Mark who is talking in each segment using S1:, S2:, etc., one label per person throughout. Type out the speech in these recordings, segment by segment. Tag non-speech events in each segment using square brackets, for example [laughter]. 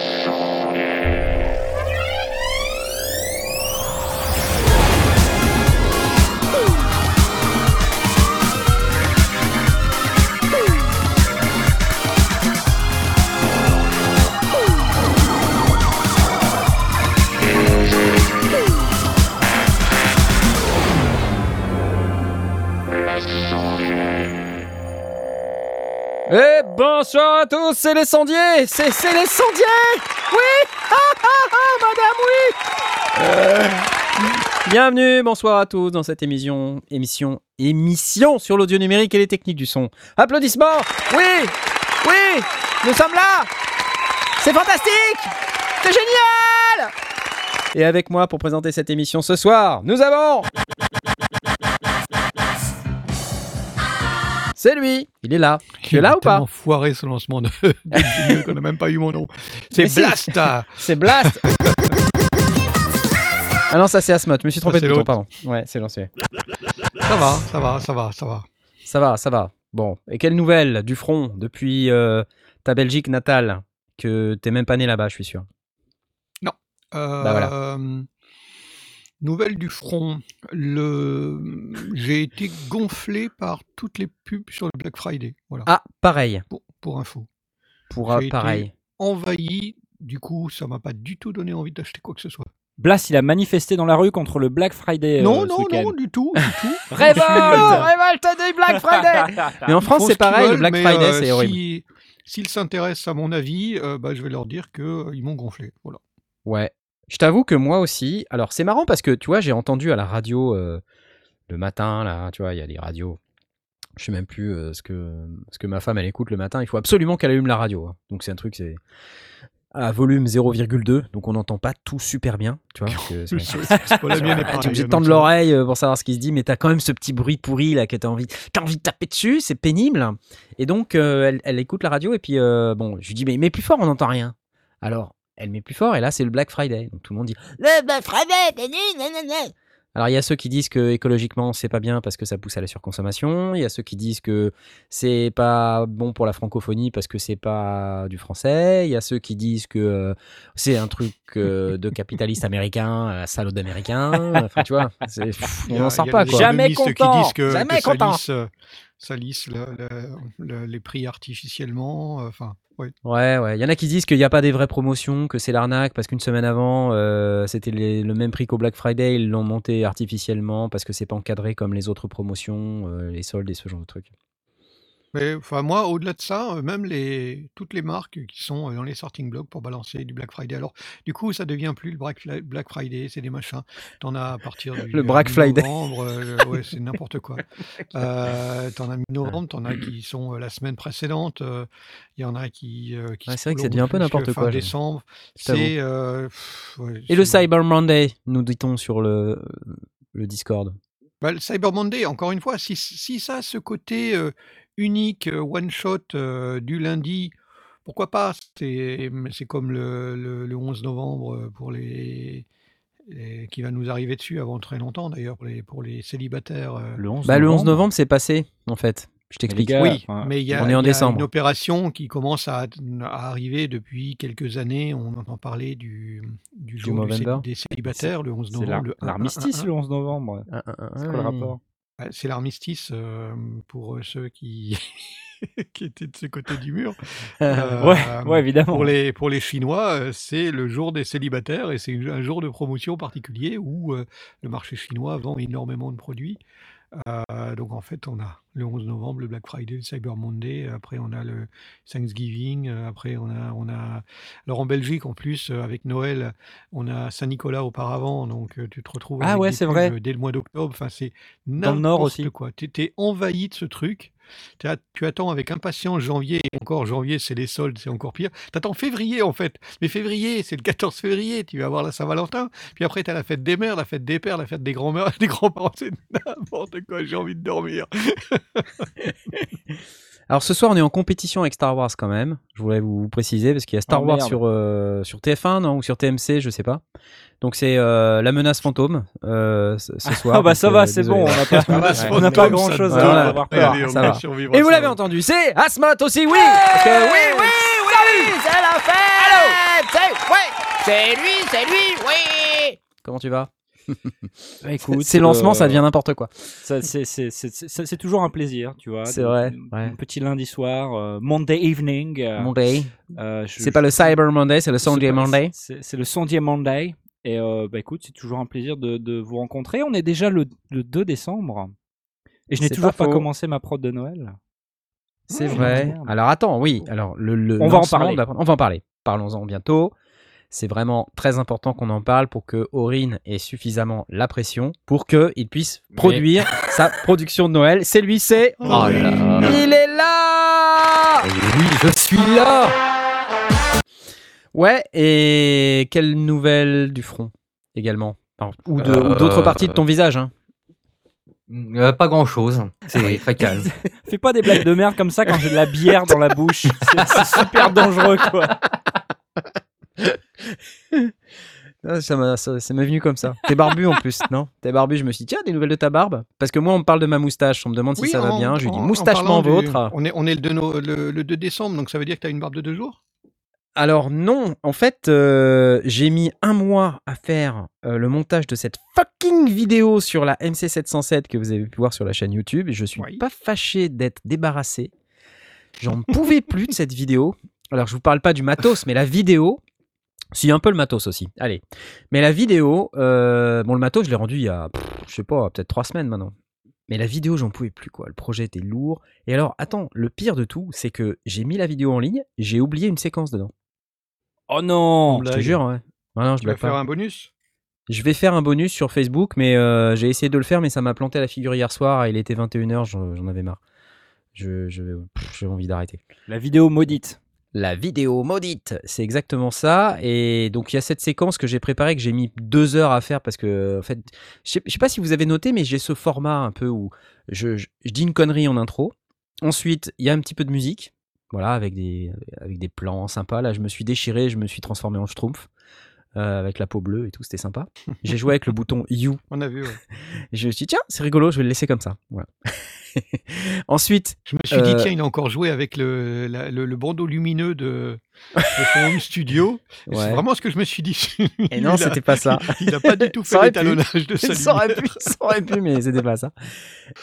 S1: Et à tous, c'est les sondiers C'est les sondiers Oui [laughs] Ah ah ah, madame, oui. Euh, Bienvenue, bonsoir à tous dans cette émission, émission, émission sur l'audio numérique et les techniques du son. Applaudissements. Oui Oui Nous sommes là. C'est fantastique. C'est génial. Et avec moi pour présenter cette émission ce soir, nous avons... C'est lui, il est là. Tu es là ou pas
S2: foiré ce lancement de, [laughs] qu'on n'a même pas eu mon nom. C'est
S1: Mais si.
S2: Blast
S1: C'est Blast Ah non, ça c'est Asmod, je me suis trompé
S2: Ça,
S1: de bouton, pardon. Ouais, c'est lancé.
S2: Ça va, ça va, ça va, ça va.
S1: Ça va, ça va. Bon, et quelle nouvelle du front depuis euh, ta Belgique natale Que t'es même pas né là-bas, je suis sûr?
S2: Euh,
S1: Bah voilà.
S2: Nouvelle du front. Le... J'ai été gonflé par toutes les pubs sur le Black Friday. Voilà,
S1: Ah, pareil.
S2: pour, pour info.
S1: Pour euh,
S2: J'ai été
S1: pareil.
S2: Envahi. Du coup, ça m'a pas du tout donné envie d'acheter quoi que ce soit.
S3: Blas, il a manifesté dans la rue contre le Black Friday. euh,
S2: non,
S3: ce
S2: non,
S3: week-end.
S2: non, du tout, du tout. [laughs]
S1: Révolte
S3: Révolte
S1: des Black Friday [laughs] Mais en
S2: Ils
S1: France,
S2: font
S1: c'est
S2: qu'ils
S1: pareil, le
S2: veulent,
S1: Black
S2: mais,
S1: Friday,
S2: euh,
S1: c'est horrible.
S2: si- S'ils s'intéressent à mon avis, euh, bah, je vais leur dire qu'ils m'ont gonflé. Voilà.
S1: Ouais. Je t'avoue que moi aussi. Alors, c'est marrant parce que, tu vois, j'ai entendu à la radio euh, le matin, là, tu vois, il y a des radios. Je sais même plus euh, ce, que, ce que ma femme, elle écoute le matin. Il faut absolument qu'elle allume la radio. hein. Donc, c'est un truc, c'est à volume 0,2. Donc, on n'entend pas tout super bien, tu vois. parce [laughs] que c'est-
S2: la [laughs] mienne est
S1: T'es
S2: pareille,
S1: obligé de tendre l'oreille euh, pour savoir ce qui se dit, mais t'as quand même ce petit bruit pourri là que t'as envie, t'as envie de taper dessus, c'est pénible. Et donc euh, elle, elle écoute la radio et puis euh, bon, je lui dis mais mets plus fort, on n'entend rien. Alors elle met plus fort et là c'est le Black Friday, donc tout le monde dit le Black Friday. nanana. Alors il y a ceux qui disent que écologiquement c'est pas bien parce que ça pousse à la surconsommation, il y a ceux qui disent que c'est pas bon pour la francophonie parce que c'est pas du français, il y a ceux qui disent que euh, c'est un truc euh, de capitaliste américain, euh, salaud d'américain, enfin tu vois, pff, on n'en sort pas quoi.
S3: Jamais content,
S2: qui disent que,
S1: jamais
S2: que
S1: content.
S2: lisse, ça lisse le- le- le- les prix artificiellement. euh, Enfin, oui.
S1: Ouais, ouais. Il y en a qui disent qu'il n'y a pas des vraies promotions, que c'est l'arnaque parce qu'une semaine avant, euh, c'était le même prix qu'au Black Friday, ils l'ont monté artificiellement parce que c'est pas encadré comme les autres promotions, euh, les soldes et ce genre de trucs.
S2: Mais enfin, moi, au-delà de ça, même les, toutes les marques qui sont dans les sorting blocks pour balancer du Black Friday. Alors, du coup, ça devient plus le Black, Friday, c'est des machins. T'en as à partir du
S1: Le
S2: euh,
S1: Black Friday.
S2: mi-novembre, euh, ouais, c'est n'importe quoi. [laughs] Euh, t'en as mi-novembre, t'en as qui sont la semaine précédente. Il y en a qui, qui
S1: Ouais,
S2: se
S1: c'est vrai que ça
S2: prolongent
S1: devient un peu
S2: jusque
S1: n'importe
S2: fin
S1: quoi,
S2: décembre.
S1: je t'avoue.
S2: C'est ouais,
S1: Et le
S2: c'est-
S1: Cyber Monday, nous dit-on sur le, le Discord?
S2: Bah, le Cyber Monday, encore une fois, si, si ça a ce côté unique, euh, one shot euh, du lundi, pourquoi pas? C'est c'est comme le, le- le 11 novembre euh, pour les, les- qui va nous arriver dessus avant très longtemps d'ailleurs pour les, pour les célibataires. euh.
S3: Le 11
S1: Bah, le 11 novembre, c'est passé, en fait. Je t'explique.
S3: gars,
S2: oui,
S3: enfin,
S2: mais il y a,
S1: on est en
S2: il y a
S1: décembre.
S2: une opération qui commence à, à arriver depuis quelques années. On entend parler du, du jour du cé-
S1: Movember
S2: des célibataires, le 11
S3: C'est l'ar-
S2: novembre. le 1, 1, 1,
S3: l'armistice
S2: 1.
S3: le 11 novembre. C'est quoi le rapport?
S2: C'est l'armistice euh, pour ceux qui, [laughs] qui étaient de ce côté du mur. Euh, [laughs]
S3: Ouais, ouais, évidemment.
S2: Pour les, pour les Chinois, c'est le jour des célibataires et c'est un jour de promotion particulier où le marché chinois vend énormément de produits. Euh, donc en fait, on a le 11 novembre, le Black Friday, le Cyber Monday, après on a le Thanksgiving, euh, après on a, on a... Alors en Belgique, en plus, euh, avec Noël, on a Saint-Nicolas auparavant, donc euh, tu te retrouves
S3: Ah
S2: avec
S3: ouais,
S2: des
S3: c'est
S2: pubs,
S3: vrai.
S2: euh, dès le mois d'octobre, enfin c'est
S3: Dans le Nord
S2: n'importe
S3: aussi.
S2: quoi. Tu es envahi de ce truc. Tu attends avec impatience janvier, encore janvier, c'est les soldes, c'est encore pire. Tu attends février en fait. Mais février, c'est le 14 février, tu vas avoir la Saint-Valentin. Puis après, tu as la fête des mères, la fête des pères, la fête des grands-mères, [laughs] des grands-parents. C'est n'importe quoi, j'ai envie de dormir. [laughs]
S1: Alors ce soir, on est en compétition avec Star Wars quand même. Je voulais vous vous préciser parce qu'il y a Star
S3: Oh,
S1: Wars sur, euh, sur TF1 non, ou sur TMC, je sais pas. Donc c'est euh, la menace fantôme euh, ce, [laughs] soir.
S3: Ah bah ça
S1: euh,
S3: va, c'est bon, on n'a pas, on grand chose à avoir peur.
S2: Allez, on
S1: ça.
S2: va
S1: va.
S2: survivre
S1: Et vous l'avez entendu, c'est Asmat aussi, oui. Oui, oui, oui C'est la fête. C'est lui, c'est lui, oui. Comment tu vas? [laughs]
S3: écoute,
S1: Ces lancements, ça
S3: euh,
S1: devient n'importe quoi.
S3: c'est- toujours un plaisir, tu vois.
S1: C'est vrai, ouais.
S3: Un petit lundi soir, euh, Monday evening. euh,
S1: Monday.
S3: euh,
S1: C'est pas le Cyber Monday, c'est le Sunday Monday.
S3: C'est le Sunday Monday. Et bah écoute, c'est toujours un plaisir de, de vous rencontrer. On est déjà le, le 2 décembre. Et je n'ai toujours
S1: pas
S3: commencé ma prod de Noël.
S1: C'est
S3: Ouais,
S1: vrai. Alors attends, oui. Alors le, le
S3: On va en parler.
S1: On va en parler. Parlons-en bientôt. C'est vraiment très important qu'on en parle pour que Aurine ait suffisamment la pression pour qu'il puisse produire [laughs] sa production de Noël. C'est lui, c'est.
S2: Oh
S4: là là.
S1: Il est là
S4: Oui, je suis là
S1: Ouais, et quelle nouvelle du front également Enfin, Ou
S4: Euh,
S1: d'autres parties de ton visage. hein.
S4: Euh, Pas grand chose. C'est. [laughs]
S3: Fais pas des blagues de merde comme ça quand j'ai de la bière dans la bouche. C'est super dangereux, quoi. [laughs]
S1: Ça m'est venu comme ça. T'es barbu en plus, non? T'es barbu, je me suis dit, tiens, des nouvelles de ta barbe Parce que moi, on me parle de ma moustache, on me demande si
S2: Oui,
S1: ça va
S2: en-
S1: bien. Je lui dis,
S2: en- en
S1: moustachement
S2: du-
S1: vôtre.
S2: On est, on est le, 2 no- le, le 2 décembre, donc ça veut dire que tu as une barbe de deux jours?
S1: Alors non, en fait, euh, j'ai mis un mois à faire euh, le montage de cette fucking vidéo sur la MC707 que vous avez pu voir sur la chaîne YouTube. Je suis
S2: Oui.
S1: pas fâché d'être débarrassé. J'en pouvais plus de cette vidéo. Alors je vous parle pas du matos, mais la vidéo, si un peu le matos aussi. Allez, mais la vidéo, euh, bon le matos, je l'ai rendu il y a, pff, je sais pas, peut-être trois semaines maintenant. Mais la vidéo, j'en pouvais plus quoi. Le projet était lourd. Et alors, attends, le pire de tout, c'est que j'ai mis la vidéo en ligne, j'ai oublié une séquence dedans.
S3: Oh non
S1: Je te jure, ouais. Non, je
S2: Tu vas faire
S1: pas.
S2: un bonus?
S1: Je vais faire un bonus sur Facebook, mais euh, j'ai essayé de le faire, mais ça m'a planté à la figure hier soir. Il était 21h, j'en j'en avais marre. Je, je, j'ai envie d'arrêter.
S3: La vidéo maudite.
S1: La vidéo maudite, c'est exactement ça. Et donc il y a cette séquence que j'ai préparée, que j'ai mis deux heures à faire parce que, en fait, je sais, sais pas si vous avez noté, mais j'ai ce format un peu où je, je- je dis une connerie en intro. Ensuite, il y a un petit peu de musique, voilà, avec des, avec des plans sympas. Là, je me suis déchiré, je me suis transformé en schtroumpf. Euh, avec la peau bleue et tout, c'était sympa. [laughs] J'ai joué avec le bouton You
S2: On a vu, ouais. [laughs]
S1: je me suis dit, tiens, c'est rigolo, je vais le laisser comme ça. Voilà. [laughs] Ensuite,
S2: Je me suis dit,
S1: Euh,
S2: tiens, il a encore joué avec le, la- le, le bandeau lumineux de, de son home studio.
S1: Ouais.
S2: C'est vraiment ce que je me suis dit.
S1: et non, c'était pas ça.
S2: Il n'a pas du tout
S1: Ça
S2: fait l'étalonnage de sa
S1: ça aurait pu, ça aurait pu, mais c'était pas ça.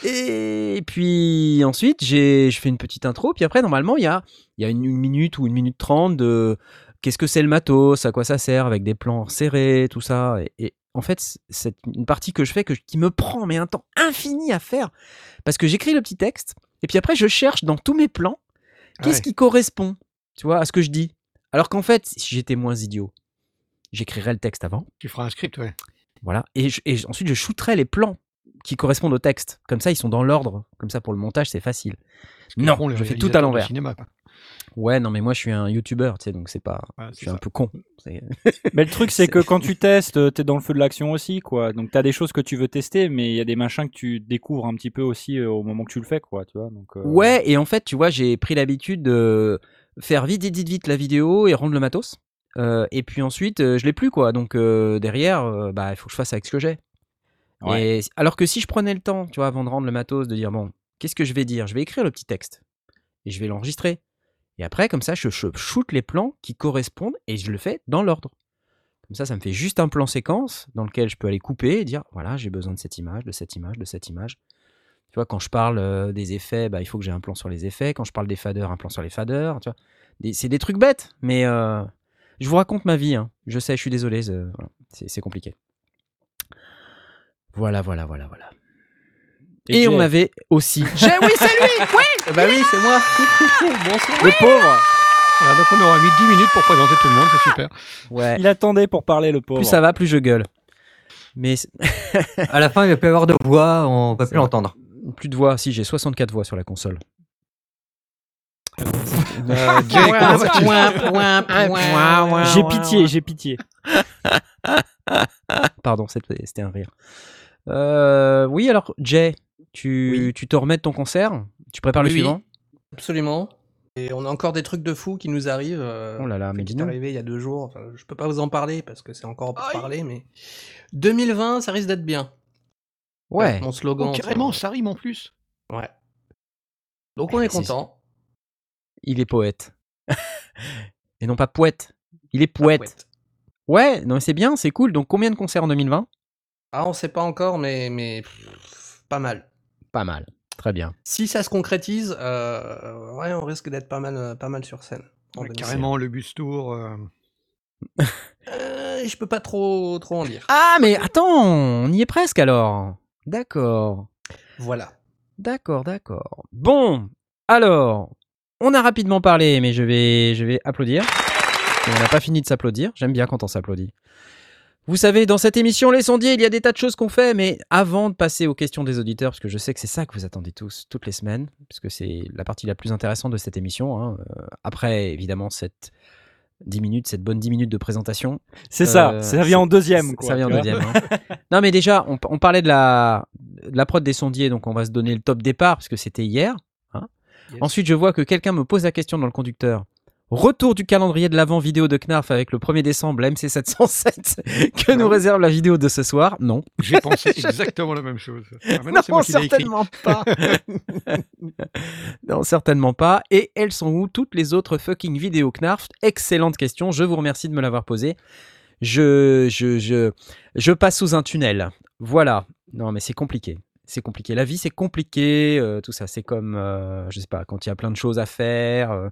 S1: Et puis ensuite, je fais une petite intro, puis après, normalement, il y a, il y a une, une minute ou une minute trente de qu'est-ce que c'est le matos, à quoi ça sert, avec des plans serrés, tout ça. Et, et en fait, c'est une partie que je fais que, qui me prend mais un temps infini à faire, parce que j'écris le petit texte, et puis après, je cherche dans tous mes plans qu'est-ce
S2: Ouais.
S1: qui correspond, tu vois, à ce que je dis. Alors qu'en fait, si j'étais moins idiot, j'écrirais le texte avant.
S2: Tu feras un script, ouais.
S1: Voilà. Et, je- et ensuite, je shooterai les plans qui correspondent au texte. Comme ça, ils sont dans l'ordre. Comme ça, pour le montage, c'est facile. Non, je fais tout à l'envers. Ouais, non, mais moi, je suis un youtubeur, tu sais, donc c'est pas.
S2: Voilà,
S1: Je
S2: c'est
S1: suis un peu con. [laughs]
S3: Mais le truc, c'est que quand tu [laughs] testes, euh, t'es dans le feu de l'action aussi, quoi. Donc t'as des choses que tu veux tester, mais il y a des machins que tu découvres un petit peu aussi euh, au moment que tu le fais, quoi, tu vois. Donc, euh,
S1: Ouais, et en fait, tu vois, j'ai pris l'habitude de faire vite, vite, vite, vite la vidéo et rendre le matos. Euh, et puis ensuite, euh, je l'ai plus, quoi. Donc euh, derrière, euh, bah, il faut que je fasse avec ce que j'ai.
S3: Ouais.
S1: Et alors que si je prenais le temps, tu vois, avant de rendre le matos, de dire bon, qu'est-ce que je vais dire? Je vais écrire le petit texte et je vais l'enregistrer. Et après, comme ça, je, je shoot les plans qui correspondent et je le fais dans l'ordre. Comme ça, ça me fait juste un plan séquence dans lequel je peux aller couper et dire voilà, j'ai besoin de cette image, de cette image, de cette image. Tu vois, quand je parle euh, des effets, bah, il faut que j'ai un plan sur les effets. Quand je parle des faders, un plan sur les faders. Tu vois, c'est des trucs bêtes, mais euh, je vous raconte ma vie. hein. Je sais, je suis désolé, c'est compliqué. Voilà, voilà, voilà, voilà. Et, on avait aussi. [laughs] Jay, oui, c'est lui [laughs] Oui
S4: bah oui, c'est moi. [laughs] Bonsoir.
S3: Le pauvre
S2: Voilà, donc on aura mis 10 minutes pour présenter tout le monde, c'est super.
S1: Ouais.
S3: Il attendait pour parler, le pauvre.
S1: Plus ça va, plus je gueule. Mais
S4: À la fin, il va plus y avoir de voix, on va plus l'entendre.
S1: plus de voix. Si, j'ai 64 voix sur la console.
S3: J'ai pitié, j'ai pitié.
S1: Pardon, c'était c'était un rire. Euh, oui, alors, Jay, tu,
S5: Oui.
S1: tu te remets de ton concert? Tu prépares le
S5: Oui,
S1: suivant?
S5: Absolument. Et on a encore des trucs de fou qui nous arrivent. euh,
S1: Oh là là, mais
S5: qui est
S1: dis-nous.
S5: arrivé il y a deux jours. Enfin, je peux pas vous en parler parce que c'est encore pour parler, mais 2020, ça risque d'être bien.
S1: Ouais.
S5: Mon slogan.
S2: Oh, Carrément,
S5: ça-
S2: ça rime en plus.
S5: Ouais. Donc on est
S1: C'est-
S5: content.
S1: Il est poète. [laughs] Et non pas Pouette. Il est Pouette. Ouais, non, mais c'est bien, c'est cool. Donc, combien de concerts en 2020
S5: Ah, on sait pas encore, mais, mais pff, pas mal.
S1: Pas mal. Très bien.
S5: Si ça se concrétise, euh, ouais, on risque d'être pas mal, pas mal sur scène. en
S2: Ouais,
S5: 2020.
S2: carrément, le bus tour. euh, [laughs]
S5: Euh, je peux pas trop, trop en dire.
S1: Ah, mais attends, on y est presque alors. D'accord.
S5: Voilà.
S1: D'accord, d'accord. Bon, alors, on a rapidement parlé, mais je vais, je vais applaudir. On n'a pas fini de s'applaudir. J'aime bien quand on s'applaudit. Vous savez, dans cette émission Les Sondiers, il y a des tas de choses qu'on fait, mais avant de passer aux questions des auditeurs, parce que je sais que c'est ça que vous attendez tous, toutes les semaines, parce que c'est la partie la plus intéressante de cette émission. hein. Euh, Après, évidemment, cette 10 minutes, cette bonne 10 minutes de présentation.
S3: C'est ça,
S1: Euh,
S3: ça vient en deuxième. Quoi,
S1: Ça vient en deuxième. hein. [laughs] non, mais déjà, on, on parlait de la, de la prod des sondiers, donc on va se donner le top départ, parce que c'était hier. hein.
S5: Yes.
S1: Ensuite, je vois que quelqu'un me pose la question dans le conducteur. Retour du calendrier de l'avant vidéo de Knarf avec le 1er décembre, la MC707, [laughs] que nous réserve la vidéo de ce soir? Non.
S2: J'ai [laughs] pensé exactement la même chose. Ah,
S1: non,
S2: moi
S1: certainement pas. [laughs] non, certainement pas. Et elles sont où toutes les autres fucking vidéos Knarf? Excellente question. Je vous remercie de me l'avoir posée. Je, je, je, je passe sous un tunnel. Voilà. Non, mais c'est compliqué. C'est compliqué. La vie, c'est compliqué. euh, tout ça, c'est comme, euh, je sais pas, quand il y a plein de choses à faire euh,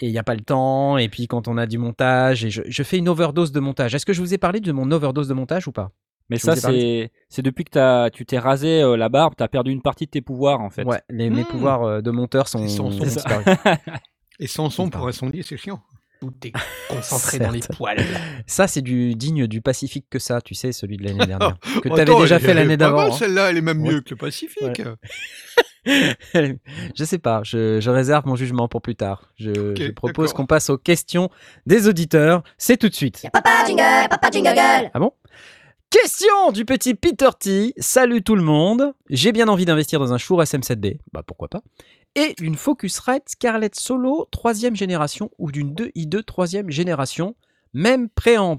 S1: et il n'y a pas le temps. Et puis quand on a du montage, et je, je fais une overdose de montage. Est-ce que je vous ai parlé de mon overdose de montage ou pas?
S3: Mais
S1: Je
S3: ça, c'est c'est depuis que t'as- tu t'es rasé euh, la barbe, t'as perdu une partie de tes pouvoirs en fait.
S1: Ouais, les, mes
S2: Mmh.
S1: pouvoirs euh, de monteur sont,
S2: Ils sont- sont
S1: ont
S3: ça.
S1: disparu. [laughs]
S2: Et sans son pour un sondier, c'est chiant.
S5: Tout est [laughs] concentré dans les poils.
S1: Ça, c'est du digne du Pacifique que ça, tu sais, celui de l'année [laughs] dernière. Que tu avais déjà fait l'année d'avant. hein.
S2: Celle-là, elle est même
S1: Ouais.
S2: mieux que le Pacifique. [laughs]
S1: je sais pas, je, je réserve mon jugement pour plus tard. Je, propose qu'on passe aux questions des auditeurs. C'est tout de suite.
S6: Papa jingle, papa jingle gueule.
S1: Ah bon? Question du petit Peter T. Salut tout le monde. J'ai bien envie d'investir dans un Shure SM7B. Bah pourquoi pas? Et une Focusrite Scarlett Solo 3 génération ou d'une 2i2 3 génération. Même préamp.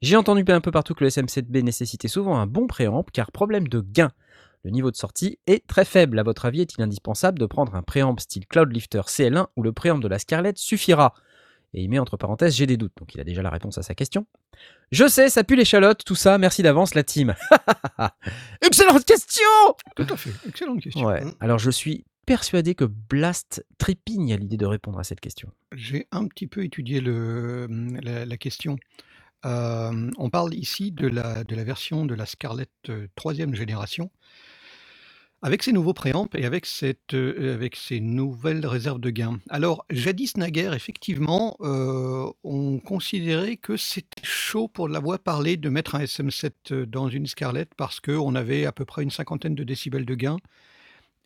S1: J'ai entendu un peu partout que le SM7B nécessitait souvent un bon préamp car problème de gain. Le niveau de sortie est très faible. À votre avis, est-il indispensable de prendre un préamp style Cloudlifter CL1 ou le préamp de la Scarlett suffira? Et il met entre parenthèses j'ai des doutes. Donc il a déjà la réponse à sa question. Je sais, ça pue l'échalote, tout ça. Merci d'avance, la team. [laughs] Excellente question
S2: Tout à fait. Excellente question.
S1: Ouais. Alors je suis persuadé que Blast trépigne à l'idée de répondre à cette question.
S2: J'ai un petit peu étudié le, la, question. Euh, on parle ici de la, version de la Scarlett euh, troisième génération. Avec ces nouveaux préamps et avec, cette, euh, nouvelles réserves de gain. Alors, jadis naguère, effectivement, on considérait que c'était chaud pour la voix parler de mettre un SM7 dans une Scarlett parce qu'on avait à peu près une cinquantaine de décibels de gain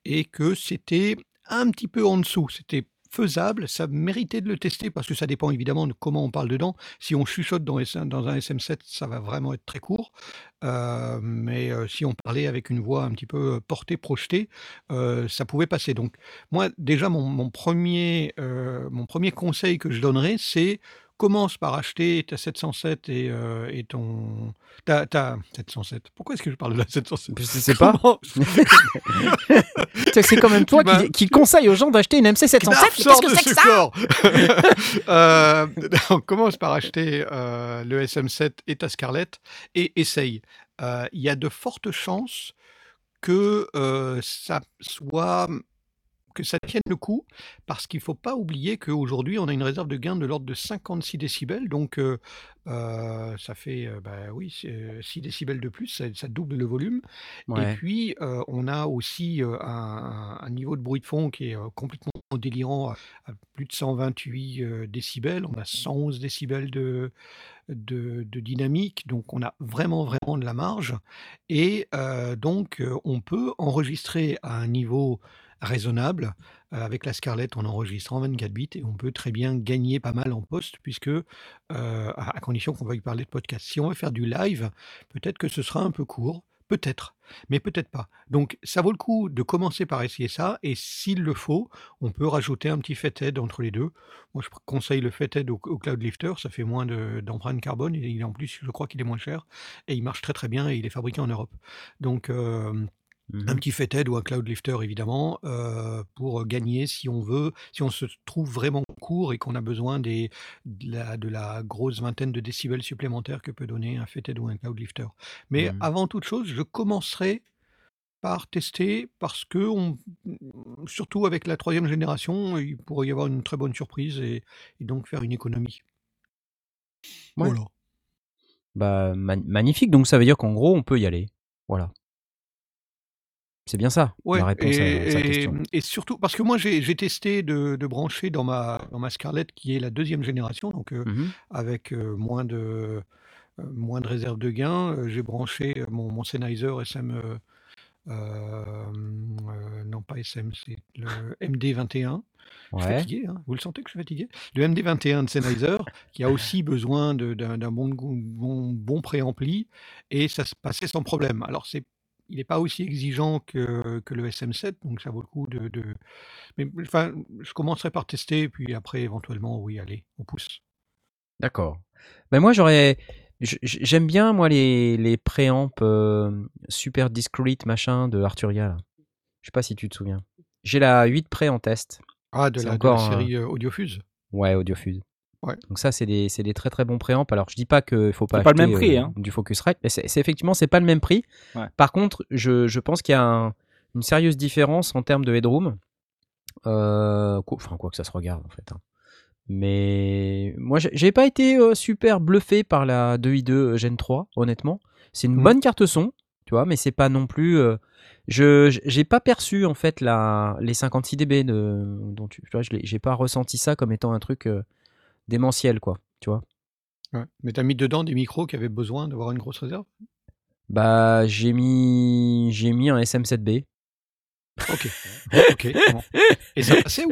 S2: et que c'était un petit peu en dessous. C'était faisable, ça méritait de le tester parce que ça dépend évidemment de comment on parle dedans. Si on chuchote dans, un SM7, ça va vraiment être très court. Euh, mais euh, si on parlait avec une voix un petit peu euh, portée, projetée, ça pouvait passer. Donc moi, déjà, mon, mon premier, mon premier conseil que je donnerais, c'est commence par acheter ta 707 et, euh, et ton... Ta, ta 707. Pourquoi est-ce que je parle de la 707
S1: Je [laughs] sais pas. [laughs] C'est quand même toi qui, qui conseille aux gens d'acheter une MC707.
S2: Knarf
S1: mais Qu'est-ce
S2: sort
S1: que c'est que ça? [laughs]
S2: Euh, On commence par acheter euh, le SM7 et ta Scarlett et essaye. Euh, Il y a de fortes chances que ça soit que ça tienne le coup, parce qu'il ne faut pas oublier qu'aujourd'hui, on a une réserve de gain de l'ordre de 56 décibels, donc euh, euh, ça fait euh, bah, oui, c'est, euh, 6 décibels de plus, ça, ça double le volume. Et puis, euh, on a aussi un, un niveau de bruit de fond qui est complètement délirant, à, plus de 128 euh, décibels. On a 111 décibels de, de, de dynamique, donc on a vraiment, vraiment de la marge. Et donc, on peut enregistrer à un niveau raisonnable. Euh, avec la Scarlett, on enregistre en 24 bits et on peut très bien gagner pas mal en poste, puisque, euh, à, condition qu'on veuille parler de podcast. Si on veut faire du live, peut-être que ce sera un peu court, peut-être, mais peut-être pas. Donc, ça vaut le coup de commencer par essayer ça, et s'il le faut, on peut rajouter un petit Fathead entre les deux. Moi, je conseille le Fathead au, au Cloud Lifter, ça fait moins de- d'empreinte carbone, et il, en plus, je crois qu'il est moins cher, et il marche très très bien, et il est fabriqué en Europe. Donc, euh,
S1: Mhm.
S2: Un petit Fathead ou un Cloud Lifter évidemment, heu, pour gagner si on veut si on se trouve vraiment court et qu'on a besoin des de la de la grosse vingtaine de décibels supplémentaires que peut donner un Fathead ou un Cloud Lifter. Mais
S1: Mmh.
S2: avant toute chose, je commencerai par tester parce qu'on surtout avec la troisième génération, il pourrait y avoir une très bonne surprise et et donc faire une économie.
S1: Ouais.
S2: Voilà.
S1: Bah, ma magnifique, donc ça veut dire qu'en gros, on peut y aller. Voilà. C'est bien ça,
S2: Ouais
S1: la réponse à sa
S2: et
S1: question.
S2: et surtout parce que moi j'ai j'ai testé de de brancher dans ma dans ma Scarlett qui est la deuxième génération donc heu,
S1: Mmh
S2: avec, heu, moins de, heu, moins de réserve de gain, heu, j'ai branché, heu, mon mon Sennheiser SM, heu, hem, heu, non pas SM, c'est le MD21. Je suis
S1: Ouais.
S2: fatigué, hein, vous le sentez que je suis fatigué? Le MD21 de Sennheiser qui a aussi [laughs] besoin de d'un d'un bon gou bon bon préampli et ça se passait sans problème. Alors c'est il est pas aussi exigeant que que le SM7 donc ça vaut le coup de de mais enfin, je commencerai par tester puis après éventuellement oui, allez, on pousse.
S1: D'accord. Ben moi, j'aurais j'aime bien moi les les préamps, hem, super discrete machin de Arturia là. Je sais pas si tu te souviens? J'ai la 8 Pré en test.
S2: Ah de la de la
S1: encore un
S2: série, heu, Audiofuse?
S1: ouais, Audiofuse.
S2: Ouais.
S1: Donc ça, c'est des c'est des très, très bons préamps. Alors je dis pas qu'il faut pas
S3: C'est pas le
S1: acheter,
S3: même prix,
S1: heu,
S3: hein.
S1: du Focusrite, mais c'est effectivement, c'est pas le même prix.
S3: Ouais.
S1: Par contre, je je pense qu'il y a un une sérieuse différence en termes de headroom. Heu, quoi enfin quoi que ça se regarde en fait, hein. Mais moi, j'ai pas été, heu, super bluffé par la 2i2 Gen 3, honnêtement. C'est une
S2: Mmh.
S1: bonne carte son, tu vois? Mais c'est pas non plus, je j'ai pas perçu en fait la les 56 dB de dont tu tu vois? Je l'ai j'ai pas ressenti ça comme étant un truc, démentiel quoi, tu vois?
S2: Ouais, mais tu as mis dedans des micros qui avaient besoin d'avoir une grosse réserve?
S1: Bah, j'ai mis j'ai mis un SM7B.
S2: OK. [laughs] OK, bon et ça passait ou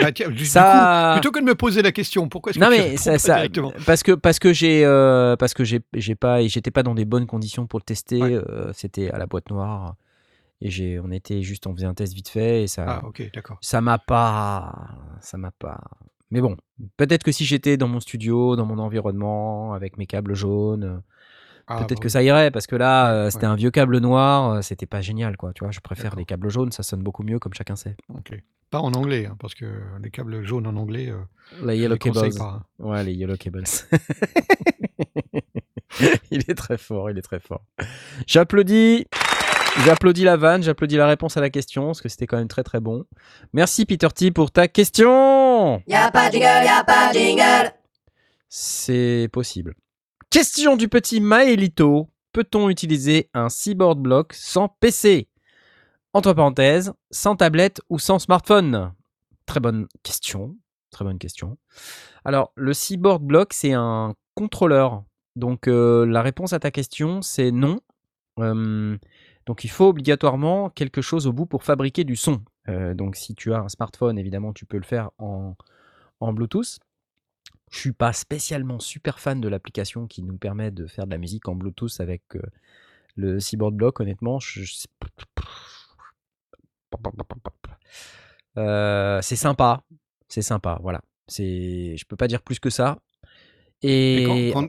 S2: bah tiens, coup,
S1: Ça
S2: plutôt que de me poser la question, pourquoi est-ce que
S1: non
S2: tu
S1: mais ça ça
S2: directement?
S1: parce que parce que j'ai, heu, parce que j'ai j'ai pas j'étais pas dans des bonnes conditions pour le tester,
S2: Ouais.
S1: heu, c'était à la boîte noire et j'ai on était juste on faisait un test vite fait et ça
S2: Ah OK, d'accord.
S1: ça m'a pas ça m'a pas mais bon, peut-être que si j'étais dans mon studio, dans mon environnement, avec mes câbles jaunes, heu,
S2: Ah
S1: peut-être
S2: bah
S1: que ça irait parce que là, heu, c'était
S2: ouais.
S1: un vieux câble noir, heu, c'était pas génial quoi, tu vois? Je préfère les câbles jaunes, ça sonne beaucoup mieux comme chacun sait.
S2: OK. Pas en anglais, hein, parce que les câbles jaunes en anglais,
S1: Les yellow cables.
S2: pas, hein.
S1: Ouais, les yellow cables. [laughs] [laughs] Il est très fort, il est très fort. J'applaudis. J'applaudis la vanne, j'applaudis la réponse à la question, parce que c'était quand même très très bon. Merci Peter T pour ta question.
S6: Y a pas de jingle, y a pas de jingle.
S1: C'est possible. Question du petit Maelito. Peut-on utiliser un Seaboard Block sans PC Entre parenthèses, sans tablette ou sans smartphone? Très bonne question. Très bonne question. Alors, le Seaboard Block, c'est un contrôleur. Donc, euh, la réponse à ta question, c'est non. Euh, donc, il faut obligatoirement quelque chose au bout pour fabriquer du son. Euh, donc, si tu as un smartphone, évidemment, tu peux le faire en, Bluetooth. Je suis pas spécialement super fan de l'application qui nous permet de faire de la musique en Bluetooth avec euh, le Seaboard Block. Honnêtement, Euh, c'est sympa, c'est sympa. Voilà, c'est, je peux pas dire plus que ça.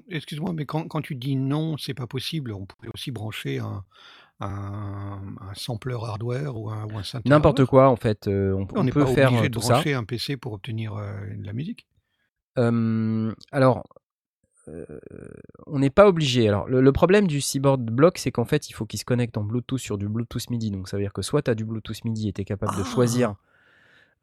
S2: Excuse-moi, mais quand quand tu dis non, c'est pas possible, on pourrait aussi brancher un un un sampler hardware ou un ou un synthé
S1: n'importe quoi en fait, euh, on,
S2: On
S1: on peut
S2: pas
S1: faire
S2: obligé
S1: euh,
S2: de
S1: tout ça.
S2: brancher un PC pour obtenir, heu, de la musique?
S1: Euh, alors, euh, on n'est pas obligé. Alors, le, le problème du Seaboard Block, c'est qu'en fait, il faut qu'il se connecte en Bluetooth sur du Bluetooth MIDI. Donc, ça veut dire que soit tu as du Bluetooth MIDI et tu es capable de choisir.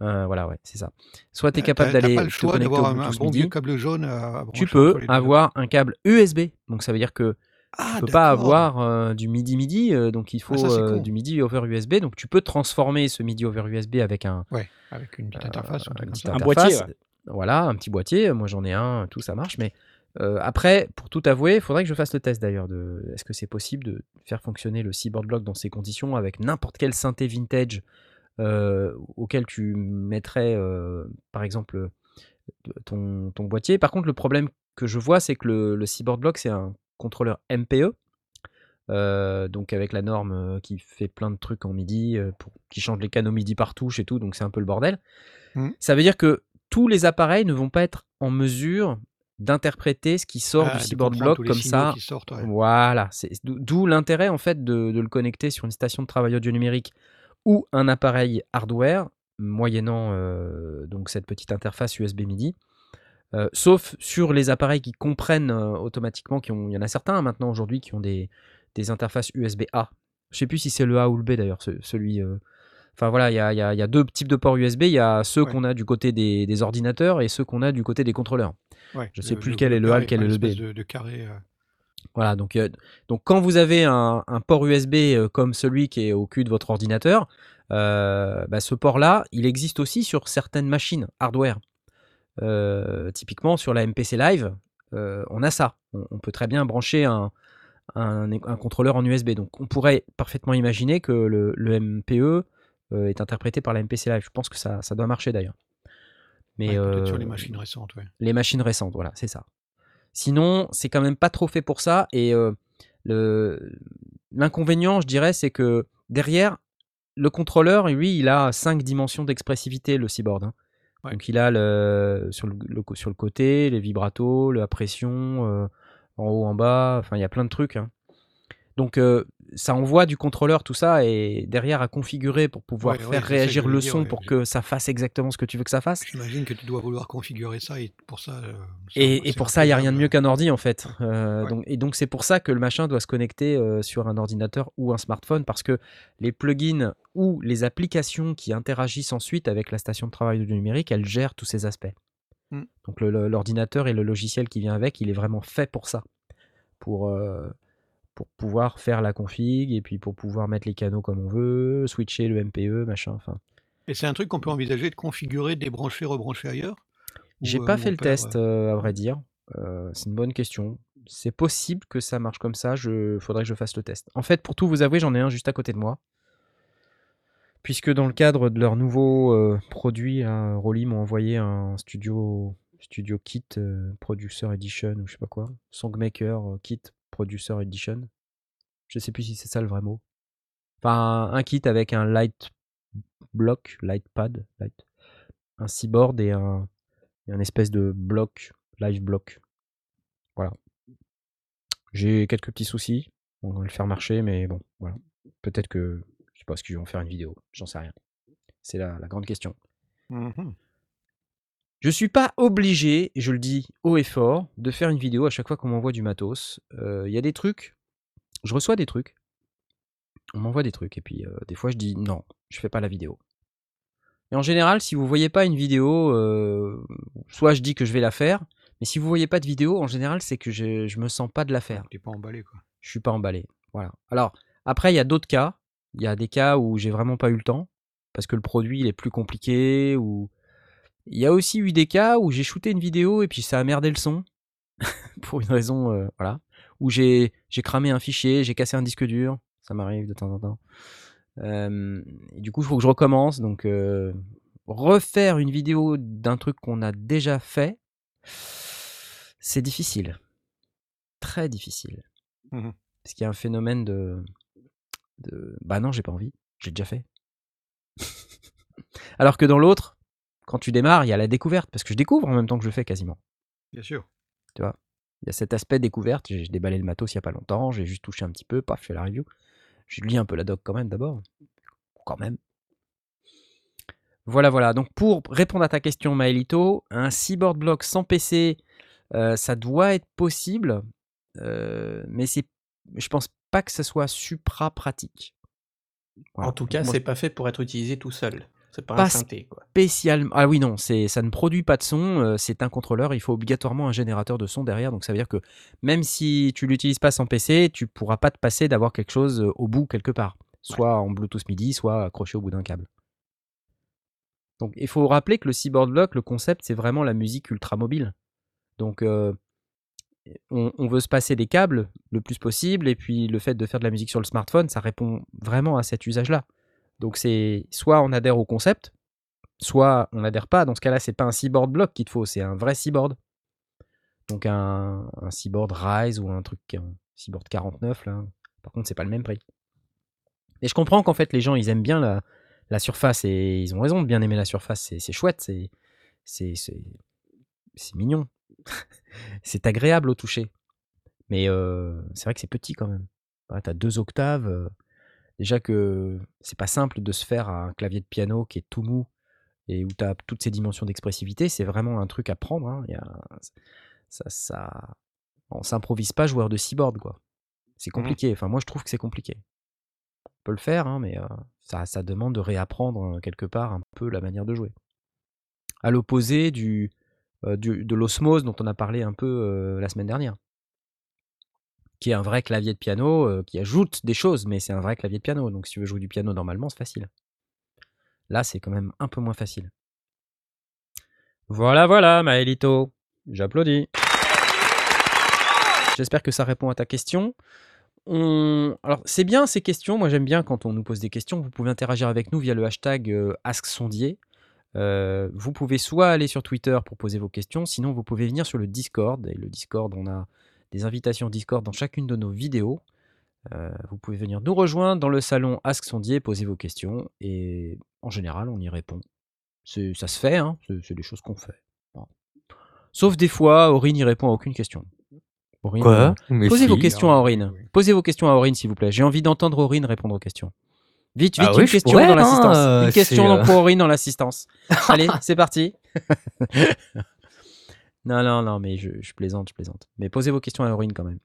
S2: Ah!
S1: euh, voilà, ouais, c'est ça. Soit tu es
S2: Tu
S1: capable d'aller
S2: pas le
S1: te
S2: choix
S1: connecter au
S2: d'avoir un
S1: Bluetooth
S2: bon
S1: MIDI.
S2: câble jaune à à
S1: Tu peux
S2: entre les 2?
S1: avoir un câble USB. Donc, ça veut dire que tu
S2: Ah
S1: peux pas avoir euh, du MIDI MIDI. euh, donc, il
S2: Ah
S1: faut
S2: ça,
S1: euh, du MIDI over USB. Donc, tu peux transformer ce MIDI over USB avec un,
S2: Ouais, avec une petite interface un
S1: une petite
S3: boîtier, ouais.
S1: Voilà, un petit boîtier. Moi, j'en ai un, tout ça marche. Mais euh, après, pour tout avouer, il faudrait que je fasse le test d'ailleurs. De... Est-ce que c'est possible de faire fonctionner le Seaboard Block dans ces conditions avec n'importe quel synthé vintage euh, auquel tu mettrais, euh, par exemple, ton, ton boîtier. Par contre, le problème que je vois, c'est que le, le Seaboard Block, c'est un contrôleur MPE. euh, donc avec la norme euh, qui fait plein de trucs en MIDI, euh, pour, qui change les canaux MIDI par touche et tout, donc c'est un peu le bordel.
S2: Mmh.
S1: Ça veut dire que tous les appareils ne vont pas être en mesure d'interpréter ce qui sort
S2: Ah,
S1: du
S2: comprendre
S1: Block comme ça.
S2: qui sortent, ouais.
S1: Voilà, c'est d'où d'où l'intérêt en fait de, de le connecter sur une station de travail audio numérique ou un appareil hardware, moyennant euh, donc cette petite interface USB MIDI. Euh, sauf sur les appareils qui comprennent euh, automatiquement, qui ont, il y en a certains hein, maintenant aujourd'hui qui ont des, des interfaces USB A. Je sais plus si c'est le A ou le B d'ailleurs, ce- celui. euh, Enfin voilà, il y a, y a- il y a deux types de ports USB. Il y a ceux
S2: Ouais.
S1: qu'on a du côté des, des ordinateurs et ceux qu'on a du côté des contrôleurs.
S2: Ouais,
S1: Je sais plus lequel est le A, lequel est le B.
S2: De, de carré.
S1: Voilà, donc, euh, donc quand vous avez un, un port USB euh, comme celui qui est au cul de votre ordinateur, euh, bah, ce port-là, il existe aussi sur certaines machines hardware. Euh, typiquement sur la MPC Live, euh, on a ça. On, on peut très bien brancher un, un, un contrôleur en USB. Donc on pourrait parfaitement imaginer que le, le MPE euh, est interprété par la MPC Live. Je pense que ça, ça doit marcher d'ailleurs. Mais
S2: ouais, Peut-être sur les machines récentes, ouais.
S1: les machines récentes, voilà, c'est ça. Sinon, c'est quand même pas trop fait pour ça. Et euh, l'inconvénient, je dirais, c'est que derrière, le contrôleur, lui, il a cinq dimensions d'expressivité, le Seaboard. hein.
S2: Ouais.
S1: Donc a le, sur, le, sur le côté, les vibratos, la pression, euh, en haut, en bas, enfin il y a plein de trucs. hein. Donc euh, ça envoie du contrôleur, tout ça, et derrière à configurer pour pouvoir
S2: Ouais,
S1: faire réagir le
S2: dire,
S1: son
S2: ouais.
S1: pour que ça fasse exactement ce que tu veux que ça fasse.
S2: J'imagine que tu dois vouloir configurer ça et pour ça. euh,
S1: Et, pour ça, il n'y a rien de mieux qu'un ordi en fait. Euh, donc, et donc c'est pour ça que le machin doit se connecter euh, sur un ordinateur ou un smartphone parce que les plugins ou les applications qui interagissent ensuite avec la station de travail du numérique, elles gèrent tous ces aspects.
S2: Mm.
S1: Donc l'ordinateur et le logiciel qui vient avec, il est vraiment fait pour ça. Pour, pour pouvoir faire la config et puis pour pouvoir mettre les canaux comme on veut, switcher le MPE, machin. Enfin,
S2: Et c'est un truc qu'on peut envisager de configurer, débrancher, rebrancher ailleurs?
S1: J'ai
S2: euh,
S1: pas fait le test, euh, à vrai dire. Euh, c'est une bonne question. C'est possible que ça marche comme ça. Je faudrait que je fasse le test. En fait, pour tout vous avouer, j'en ai un juste à côté de moi. Puisque dans le cadre de leur nouveau produit, Rolly m'a envoyé un studio, studio kit Producer Edition ou je sais pas quoi. Songmaker kit Producer Edition. Je sais plus si c'est ça le vrai mot. Enfin, un, kit avec un light block, light pad, light, un keyboard et un, et un espèce de bloc, live block. Voilà. J'ai quelques petits soucis. On va le faire marcher, mais bon, voilà. Peut-être que, je sais pas, ce qu'ils vont faire une vidéo? J'en sais rien. C'est la, la grande question.
S2: Mhm.
S1: Je suis pas obligé, je le dis haut et fort, de faire une vidéo à chaque fois qu'on m'envoie du matos. Euh, Il y a des trucs, je reçois des trucs, on m'envoie des trucs, et puis euh, des fois je dis non, je fais pas la vidéo. Et en général, si vous voyez pas une vidéo, euh, soit je dis que je vais la faire, mais si vous voyez pas de vidéo, en général, c'est que je, je me sens pas de la faire.
S2: T'es pas emballé, quoi.
S1: Je suis pas emballé. Voilà. Alors, après, il y a d'autres cas. Il y a des cas où j'ai vraiment pas eu le temps, parce que le produit il est plus compliqué, ou il y a aussi eu des cas où j'ai shooté une vidéo et puis ça a merdé le son. [laughs] Pour une raison euh, voilà. Où j'ai j'ai cramé un fichier j'ai cassé un disque dur. Ça m'arrive de temps en temps. Euh, et du coup il faut que je recommence. Donc euh, refaire une vidéo d'un truc qu'on a déjà fait c'est difficile. Très difficile.
S2: Mhm.
S1: parce qu'il y a un phénomène de de bah non j'ai pas envie. J'ai déjà fait. [laughs] Alors que dans l'autre quand tu démarres, il y a la découverte, parce que je découvre en même temps que je fais quasiment.
S2: Bien sûr.
S1: Il y a cet aspect découverte. J'ai j'ai déballé le matos il n'y a pas longtemps, j'ai juste touché un petit peu, paf, je fais la review. Je lis un peu la doc quand même d'abord. Quand même. Voilà, voilà. Donc pour répondre à ta question, Maelito, un Seaboard Block sans PC, euh, ça doit être possible, euh, mais c'est, je pense pas que ce soit supra pratique. Voilà.
S5: En tout cas, c'est pas fait pour être utilisé tout seul. C'est pas,
S1: Pas
S5: un synthé, quoi.
S1: spécialement. Ah oui, non, c'est ça ne produit pas de son, euh, c'est un contrôleur, il faut obligatoirement un générateur de son derrière, donc ça veut dire que même si tu l'utilises pas sans PC, tu pourras pas te passer d'avoir quelque chose euh, au bout quelque part, soit en Bluetooth MIDI, soit accroché au bout d'un câble. Donc il faut rappeler que le Seaboard Block, le concept, c'est vraiment la musique ultra mobile. Donc euh, on, on veut se passer des câbles le plus possible, et puis le fait de faire de la musique sur le smartphone, ça répond vraiment à cet usage-là. Donc c'est soit on adhère au concept, soit on n'adhère pas. Dans ce cas-là, c'est pas un Seaboard Block qu'il te faut, c'est un vrai Seaboard. Donc un, Seaboard Rise ou un truc, un Seaboard 49 là. Par contre, c'est pas le même prix. Et je comprends qu'en fait les gens ils aiment bien la, surface et ils ont raison de bien aimer la surface. C'est chouette, c'est c'est mignon. [laughs] c'est agréable au toucher. Mais euh, c'est vrai que c'est petit quand même. Ouais, t'as deux octaves. euh, déjà que c'est pas simple de se faire un clavier de piano qui est tout mou et où t'as toutes ces dimensions d'expressivité. C'est vraiment un truc à prendre. hein. Il y a- ça, ça, on s'improvise pas joueur de cyborg quoi. C'est compliqué. Enfin, moi je trouve que c'est compliqué. On peut le faire, hein, mais euh, ça, ça demande de réapprendre euh, quelque part un peu la manière de jouer. À l'opposé du, euh, du- de l'osmose dont on a parlé un peu euh, la semaine dernière, qui est un vrai clavier de piano euh, qui ajoute des choses, mais c'est un vrai clavier de piano. Donc si tu veux jouer du piano normalement, c'est facile. Là, c'est quand même un peu moins facile. Voilà, voilà, Maëlito. J'applaudis. J'espère que ça répond à ta question. On- Alors, c'est bien ces questions. Moi, j'aime bien quand on nous pose des questions. Vous pouvez interagir avec nous via le hashtag euh, AskSondier. Euh, vous pouvez soit aller sur Twitter pour poser vos questions, sinon vous pouvez venir sur le Discord. Et le Discord, on a des invitations Discord dans chacune de nos vidéos. Euh, vous pouvez venir nous rejoindre dans le salon Ask Sondier, poser vos questions. Et en général, on y répond. Ça se fait, hein, c'est des choses qu'on fait. Bon. Sauf des fois, Aurine n'y répond à aucune question. Aurine, euh,
S4: Mais
S1: Posez
S4: si.
S1: vos questions à Aurine. Posez vos questions à Aurine, s'il vous plaît. J'ai envie d'entendre Aurine répondre aux questions. Vite, vite,
S4: Ah
S1: une
S4: oui, je
S1: question
S4: pourrais,
S1: dans
S4: hein,
S1: l'assistance.
S4: euh,
S1: une question
S4: euh,
S1: pour Aurine dans l'assistance. Allez, [laughs] c'est parti. [laughs] non, non, non, mais je, plaisante, je plaisante. Mais posez vos questions à Aurine quand même.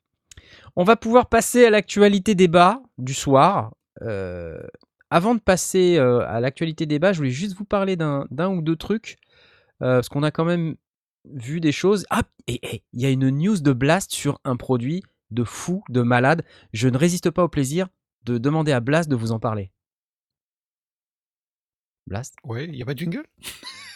S1: On va pouvoir passer à l'actualité débat du soir. Euh, avant de passer euh, à l'actualité débat, je voulais juste vous parler d'un ou deux trucs. euh, parce qu'on a quand même vu des choses. Ah, et, il y a une news de Blast sur un produit de fou, de malade. Je ne résiste pas au plaisir de demander à Blast de vous en parler. Blast?
S2: Ouais, il n'y a pas de jingle?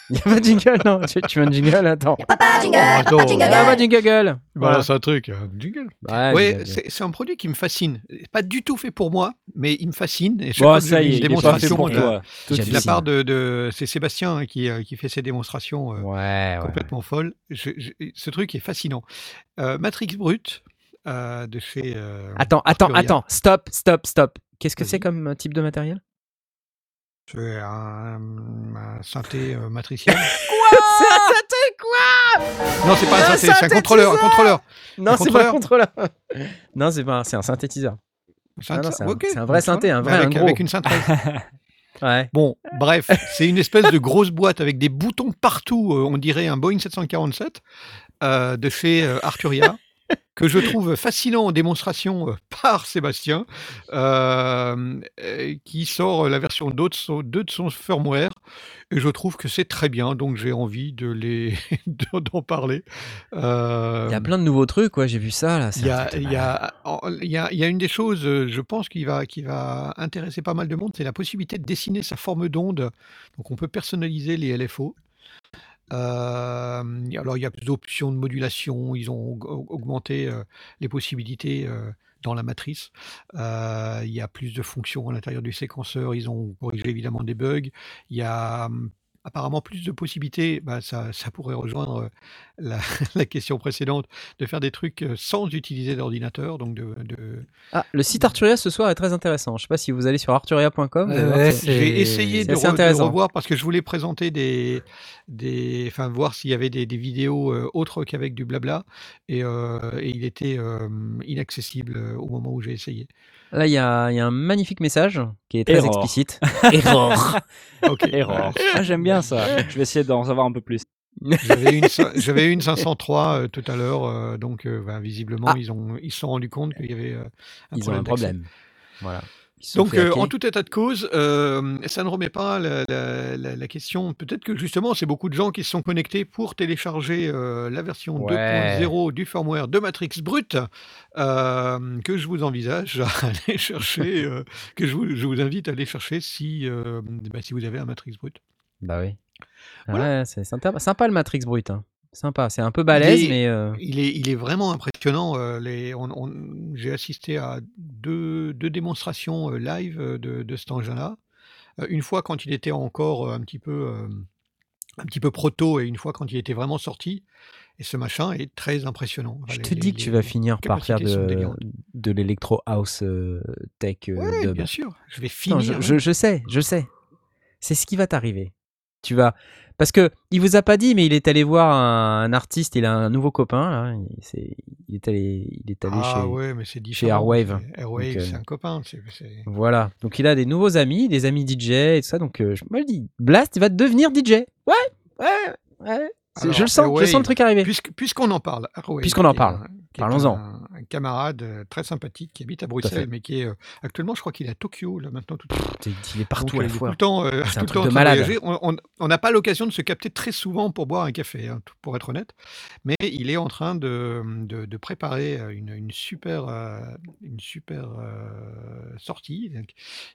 S2: [laughs]
S1: Il n'y a pas de jingle, non tu, tu veux un jingle Attends.
S6: Papa jingle,
S2: Oh, attends.
S6: papa jingle.
S1: Ah, pas de jingle
S2: Voilà, c'est un truc, un jingle.
S1: Ouais,
S2: Ouais,
S1: jingle.
S2: c'est c'est un produit qui me fascine. Pas du tout fait pour moi, mais il me fascine. Et chaque
S3: Bon,
S2: fois que
S3: ça y est,
S2: une
S3: il est pas fait
S2: démonstration
S3: pour
S2: de
S3: de
S2: la part de, de- c'est Sébastien hein, qui, euh, qui fait ses démonstrations euh,
S1: Ouais, ouais.
S2: complètement folles. Je- je- ce truc est fascinant. Euh, Matrix Brut euh, de chez. euh,
S1: Attends, attends, attends. Stop, stop, stop. Qu'est-ce que
S2: Vas-y.
S1: c'est comme euh, type de matériel?
S2: C'est un, un synthé euh, matriciel. [laughs] [laughs]
S1: C'est un synthé quoi?
S2: Non, c'est pas un synthé, c'est un contrôleur, un contrôleur.
S1: Non, c'est pas un
S2: contrôleur
S1: contrôleur. [laughs] non, c'est pas, un- c'est un synthétiseur.
S2: C'est
S1: Non, non, c'est un-
S2: ok,
S1: c'est un vrai synthé, un vrai, un
S2: avec,
S1: gros.
S2: avec une synthèse.
S1: Ouais.
S2: Bon, bref, c'est une espèce de grosse boîte avec des boutons partout, euh, on dirait un Boeing 747 euh, de chez euh, Arturia, que je trouve fascinant en démonstration euh, [laughs] par Sébastien, euh, euh, qui sort la version 2 de son, 2 de son firmware, et je trouve que c'est très bien, donc j'ai envie de les [laughs] de- d'en parler. Euh,
S1: Il y a plein de nouveaux trucs, ouais, j'ai vu ça là.
S2: il y, a, il, y a, en- il y a- il y a une des choses, je pense, qui va, qui va intéresser pas mal de monde, c'est la possibilité de dessiner sa forme d'onde. Donc, on peut personnaliser les LFO. Alors, il y a plus d'options de modulation. Ils ont aug- augmenté les possibilités dans la matrice. Il y a plus de fonctions à l'intérieur du séquenceur. Ils ont corrigé évidemment des bugs. Il y a apparemment plus de possibilités. Bah, ça, ça pourrait rejoindre la, [laughs] la question précédente de faire des trucs sans utiliser d'ordinateur. Donc, de, de-
S1: Ah, le site Arturia ce soir est très intéressant. Je sais pas si vous allez sur arturia.com.
S2: j'ai essayé de, re- revoir parce que je voulais présenter des, des, enfin voir s'il y avait des, des vidéos euh, autres qu'avec du blabla et, euh, et il était inaccessible au moment où j'ai essayé.
S1: Là, il y a, il y a un magnifique message qui est très
S3: Error.
S1: explicite. [laughs] Error. [laughs]
S2: Ok.
S3: Erreur. Ah, j'aime bien ça. Je vais essayer d'en savoir un peu plus.
S2: J'avais une, [laughs] j'avais une 503 euh, tout à l'heure, euh, donc euh, ben, visiblement
S1: Ah.
S2: ils ont, ils se sont rendus compte qu'il y avait euh, un
S1: Ils ont un problème. Voilà.
S2: Donc, euh, en tout état de cause, euh, ça ne remet pas la, la- la- la question. Peut-être que justement, c'est beaucoup de gens qui se sont connectés pour télécharger euh, la version
S1: Ouais.
S2: 2.0 du firmware de Matrix Brut, que je vous envisage à [laughs] aller chercher, que je vous, je vous invite à aller chercher si, bah, si vous avez un Matrix Brut.
S1: Bah oui.
S2: Voilà.
S1: Ouais, c'est sympa, sympa le Matrix Brut. hein. Sympa. C'est un peu balèze,
S2: Il est-
S1: mais. euh,
S2: Il est, il est vraiment impressionnant. euh, les, on- on- J'ai assisté à deux, deux démonstrations euh, live de, de cet engin-là. Une fois quand il était encore un petit peu, un petit peu proto et une fois quand il était vraiment sorti. Et ce machin est très impressionnant. Enfin,
S1: Je
S2: les-
S1: te dis que tu vas finir par faire de, de l'électro house tech dub.
S2: bien sûr. Je vais
S1: Non,
S2: finir.
S1: je,
S2: hein.
S1: je- je sais, je sais. C'est ce qui va t'arriver. Tu vas Parce que il vous a pas dit, mais il est allé voir un, un artiste, il a un nouveau copain, là. Il, c'est- il est allé, il est allé
S2: Ah
S1: chez.
S2: ouais, mais c'est différent.
S1: Airwave. euh,
S2: c'est un copain.
S1: Voilà. Donc il a des nouveaux amis, des amis DJ et tout ça. Donc euh, je me dis, Blast, il va devenir DJ. Ouais, ouais, ouais.
S2: Alors,
S1: je le sens, je sens le truc arriver.
S2: Puisqu'on en parle,
S1: Puisqu'on en
S2: est
S1: parle,
S2: est
S1: parlons-en.
S2: Un, un camarade euh, très sympathique qui habite à. Bruxelles, mais qui est euh, actuellement, je crois qu'il est à Tokyo, là maintenant. Tout,
S1: Il il est partout
S2: Donc,
S1: à la
S2: tout le temps, euh, tout
S1: un
S2: le temps
S1: de malade.
S2: voyager. On- n'a pas l'occasion de se capter très souvent pour boire un café, hein, pour être honnête. Mais il est en train de, de- de préparer euh, une, une super, euh, une super euh, sortie.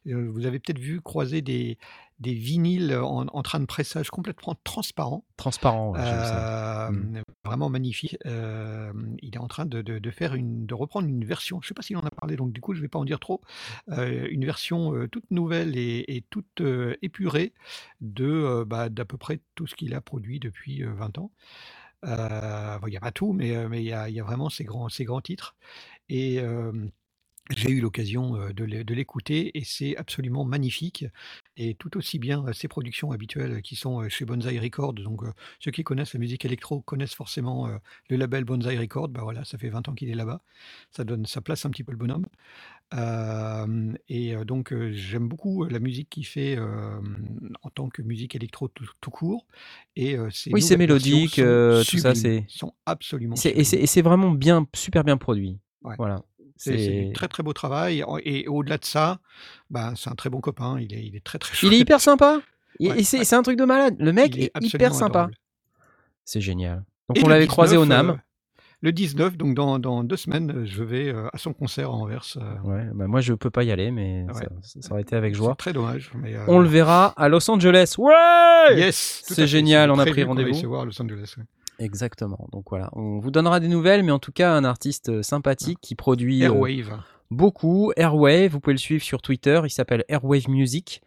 S2: Euh, Vous avez peut-être vu croiser des, des vinyles en, en train de pressage complètement transparents.
S1: Transparent. ouais, j'aime ça.
S2: Euh,
S1: Mm.
S2: Vraiment magnifique. Euh, il est en train de, faire une, de reprendre une version. Je ne sais pas s'il en a parlé, donc du coup je ne vais pas en dire trop. euh, une version euh, toute nouvelle et, toute euh, épurée de bah, d'à peu près tout ce qu'il a produit depuis euh, 20 ans. Il n'y a pas tout, mais il y a, vraiment ces grands, ces grands titres. Et j'ai eu l'occasion de l'é- de l'écouter et c'est absolument magnifique. Et tout aussi bien ses productions habituelles qui sont chez Bonsai Records. Donc, ceux qui connaissent la musique électro connaissent forcément le label Bonsai Records. Bah voilà, ça fait 20 ans qu'il est là-bas. Ça donne, ça place un petit peu le bonhomme. Et donc, j'aime beaucoup la musique qu'il fait en tant que musique électro tout, tout court. Et
S1: Oui, c'est
S2: nouvelles versions
S1: mélodique,
S2: sont
S1: tout ça,
S2: sublimes,
S1: c'est-
S2: sont absolument
S1: C'est- Et c'est
S2: sublimes.
S1: et c'est vraiment bien, super bien produit.
S2: Ouais.
S1: Voilà.
S2: C'est du très très beau travail. Et au-delà de ça, bah, c'est un très bon copain. Il est, il est très très
S1: Il est
S2: chouette.
S1: hyper sympa. Et,
S2: Ouais,
S1: et c'est un truc de malade. Le mec
S2: Il
S1: est,
S2: est
S1: hyper sympa. C'est génial. Donc
S2: Et
S1: on l'avait croisé au
S2: 19,
S1: NAM.
S2: euh, le 19, donc dans, dans deux semaines, je vais euh, à son concert à Anvers. euh,
S1: Ouais, bah moi je peux pas y aller, mais
S2: ouais.
S1: ça, ça aurait été avec joie.
S2: très dommage. Mais, euh,
S1: On le verra à Los Angeles. Ouais
S2: Yes,
S1: C'est génial, on a pris rendez-vous.
S2: à Los Angeles. ouais.
S1: Exactement. Donc voilà, on vous donnera des nouvelles, mais en tout cas un artiste euh, sympathique qui produit euh, beaucoup. Airwave, vous pouvez le suivre sur Twitter. Il s'appelle Airwave Music.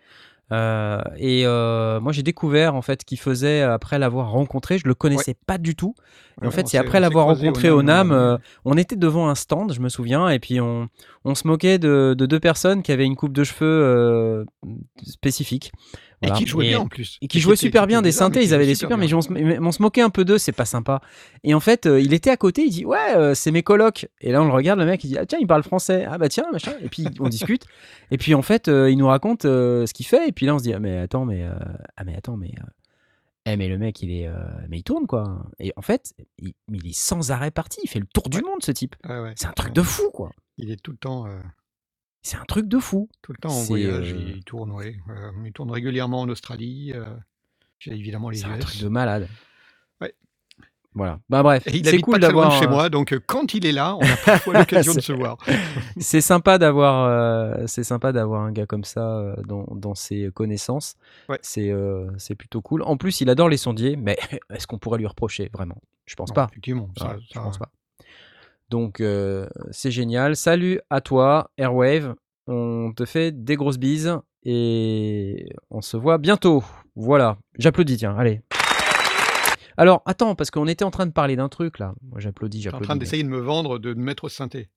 S1: Euh, et euh, moi j'ai découvert en fait qu'il faisait après l'avoir rencontré. Je le connaissais pas du tout. Et
S2: Ouais,
S1: en fait, c'est après l'avoir rencontré au
S2: NAM, euh,
S1: on était devant un stand, je me souviens, et puis on, on se moquait de, de deux personnes qui avaient une coupe de cheveux euh,
S2: Et qui jouait bien en plus.
S1: et qui jouaient super bien des synthés, ils avaient des super, mais on se, moquait un peu d'eux, c'est pas sympa. Et en fait, euh, il était à côté, il dit ouais, euh, c'est mes colocs. Et là, on le regarde, le mec, il dit ah tiens, il parle français. Ah bah tiens, machin. Et puis on discute. [laughs] Et puis en fait, euh, il nous raconte ce qu'il fait. Et puis là, on se dit ah mais attends, mais euh, ah mais attends, mais eh mais le mec, il est, euh, mais il tourne quoi. Et en fait, il, est sans arrêt parti. Il fait le tour du monde, ce type.
S2: Ouais.
S1: C'est un truc de fou quoi.
S2: Il est tout le temps, euh,
S1: C'est un truc de fou.
S2: tout le temps en voyage.
S1: euh,
S2: Il tourne, ouais. Euh, il tourne régulièrement en Australie. euh, j'ai évidemment les
S1: C'est un truc de malade.
S2: Ouais.
S1: Voilà. Bah bref, c'est cool d'avoir.
S2: chez moi, donc quand il est là, on a parfois [laughs] l'occasion de se voir. [laughs]
S1: c'est sympa d'avoir euh, c'est sympa d'avoir un gars comme ça euh, dans, dans ses connaissances
S2: Ouais.
S1: c'est euh, c'est plutôt cool en plus il adore les sondiers mais [laughs] est-ce qu'on pourrait lui reprocher vraiment? Je pense
S2: Non,
S1: pas
S2: Effectivement, ça,
S1: Ouais, je
S2: ça-
S1: pense pas donc euh, c'est génial salut à toi Airwave on te fait des grosses bises et on se voit bientôt voilà j'applaudis tiens allez alors attends parce qu'on était en train de parler d'un truc là moi j'applaudis
S2: T'es en
S1: j'applaudis
S2: train d'essayer de me vendre, de me mettre au synthé.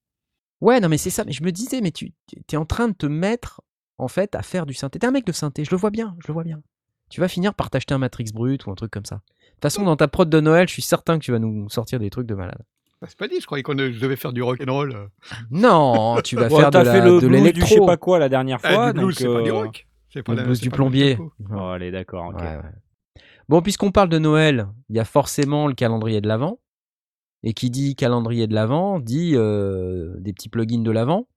S1: Ouais, non, mais c'est ça. Mais je me disais, mais tu es en train de te mettre, en fait, à faire du synthé. T'es un mec de synthé, je le vois bien, je le vois bien. Tu vas finir par t'acheter un Matrix Brut ou un truc comme ça. De toute façon, dans ta prod de Noël, je suis certain que tu vas nous sortir des trucs de malade.
S2: Bah, c'est pas dit, je croyais qu'on je devais faire du rock and roll. euh.
S1: Non, tu vas
S3: Ouais,
S1: faire de
S3: t'as
S1: la-
S3: fait le
S1: de
S3: blues du je sais
S1: l'électro.
S3: pas quoi la dernière
S2: Ah,
S3: fois.
S2: du blues,
S3: donc,
S2: c'est pas du
S3: euh,
S2: rock. C'est pas
S1: Le
S2: la-
S1: blues
S2: c'est
S1: du
S2: pas
S1: plombier.
S3: Oh, allez, d'accord. ok.
S1: Ouais, ouais. Bon, puisqu'on parle de Noël, il y a forcément le calendrier de l'Avent. Et qui dit calendrier de l'Avent dit euh, des petits plugins de l'Avent.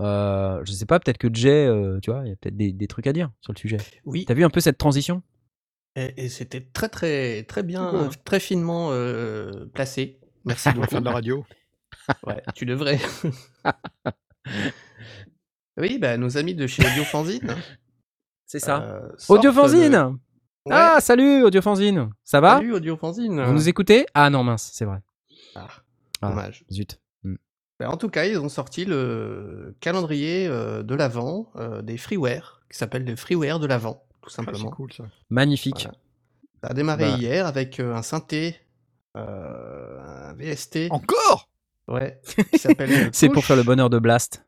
S1: Euh, je sais pas, peut-être que Jay, euh, tu vois, il y a peut-être des, des trucs à dire sur le sujet.
S5: Oui,
S1: T'as vu un peu cette transition?
S5: Et, c'était très très très bien, très finement euh, placé. Merci beaucoup.
S2: faire de la radio.
S5: Ouais, tu devrais. [laughs] oui, bah, nos amis de chez Audiofanzine.
S1: C'est ça.
S5: euh,
S1: Audiofanzine
S5: de- Ouais.
S1: Ah, salut Audiofanzine Ça va
S5: Salut Audiofanzine.
S1: Vous nous écoutez? Ah non, mince, c'est vrai.
S5: Ah,
S1: Ah.
S5: dommage.
S1: Zut. Hmm.
S5: Bah, en tout cas, ils ont sorti le calendrier euh, de l'Avent euh, des freeware, qui s'appelle le freeware de l'Avent, tout
S2: Ah, c'est
S5: simplement.
S2: cool ça.
S1: Magnifique.
S5: Voilà. Ça a démarré
S1: Bah.
S5: hier avec euh, un synthé, euh, VST,
S2: Encore?
S5: Ouais, [laughs]
S1: C'est pour
S5: Push,
S1: faire le bonheur de Blast.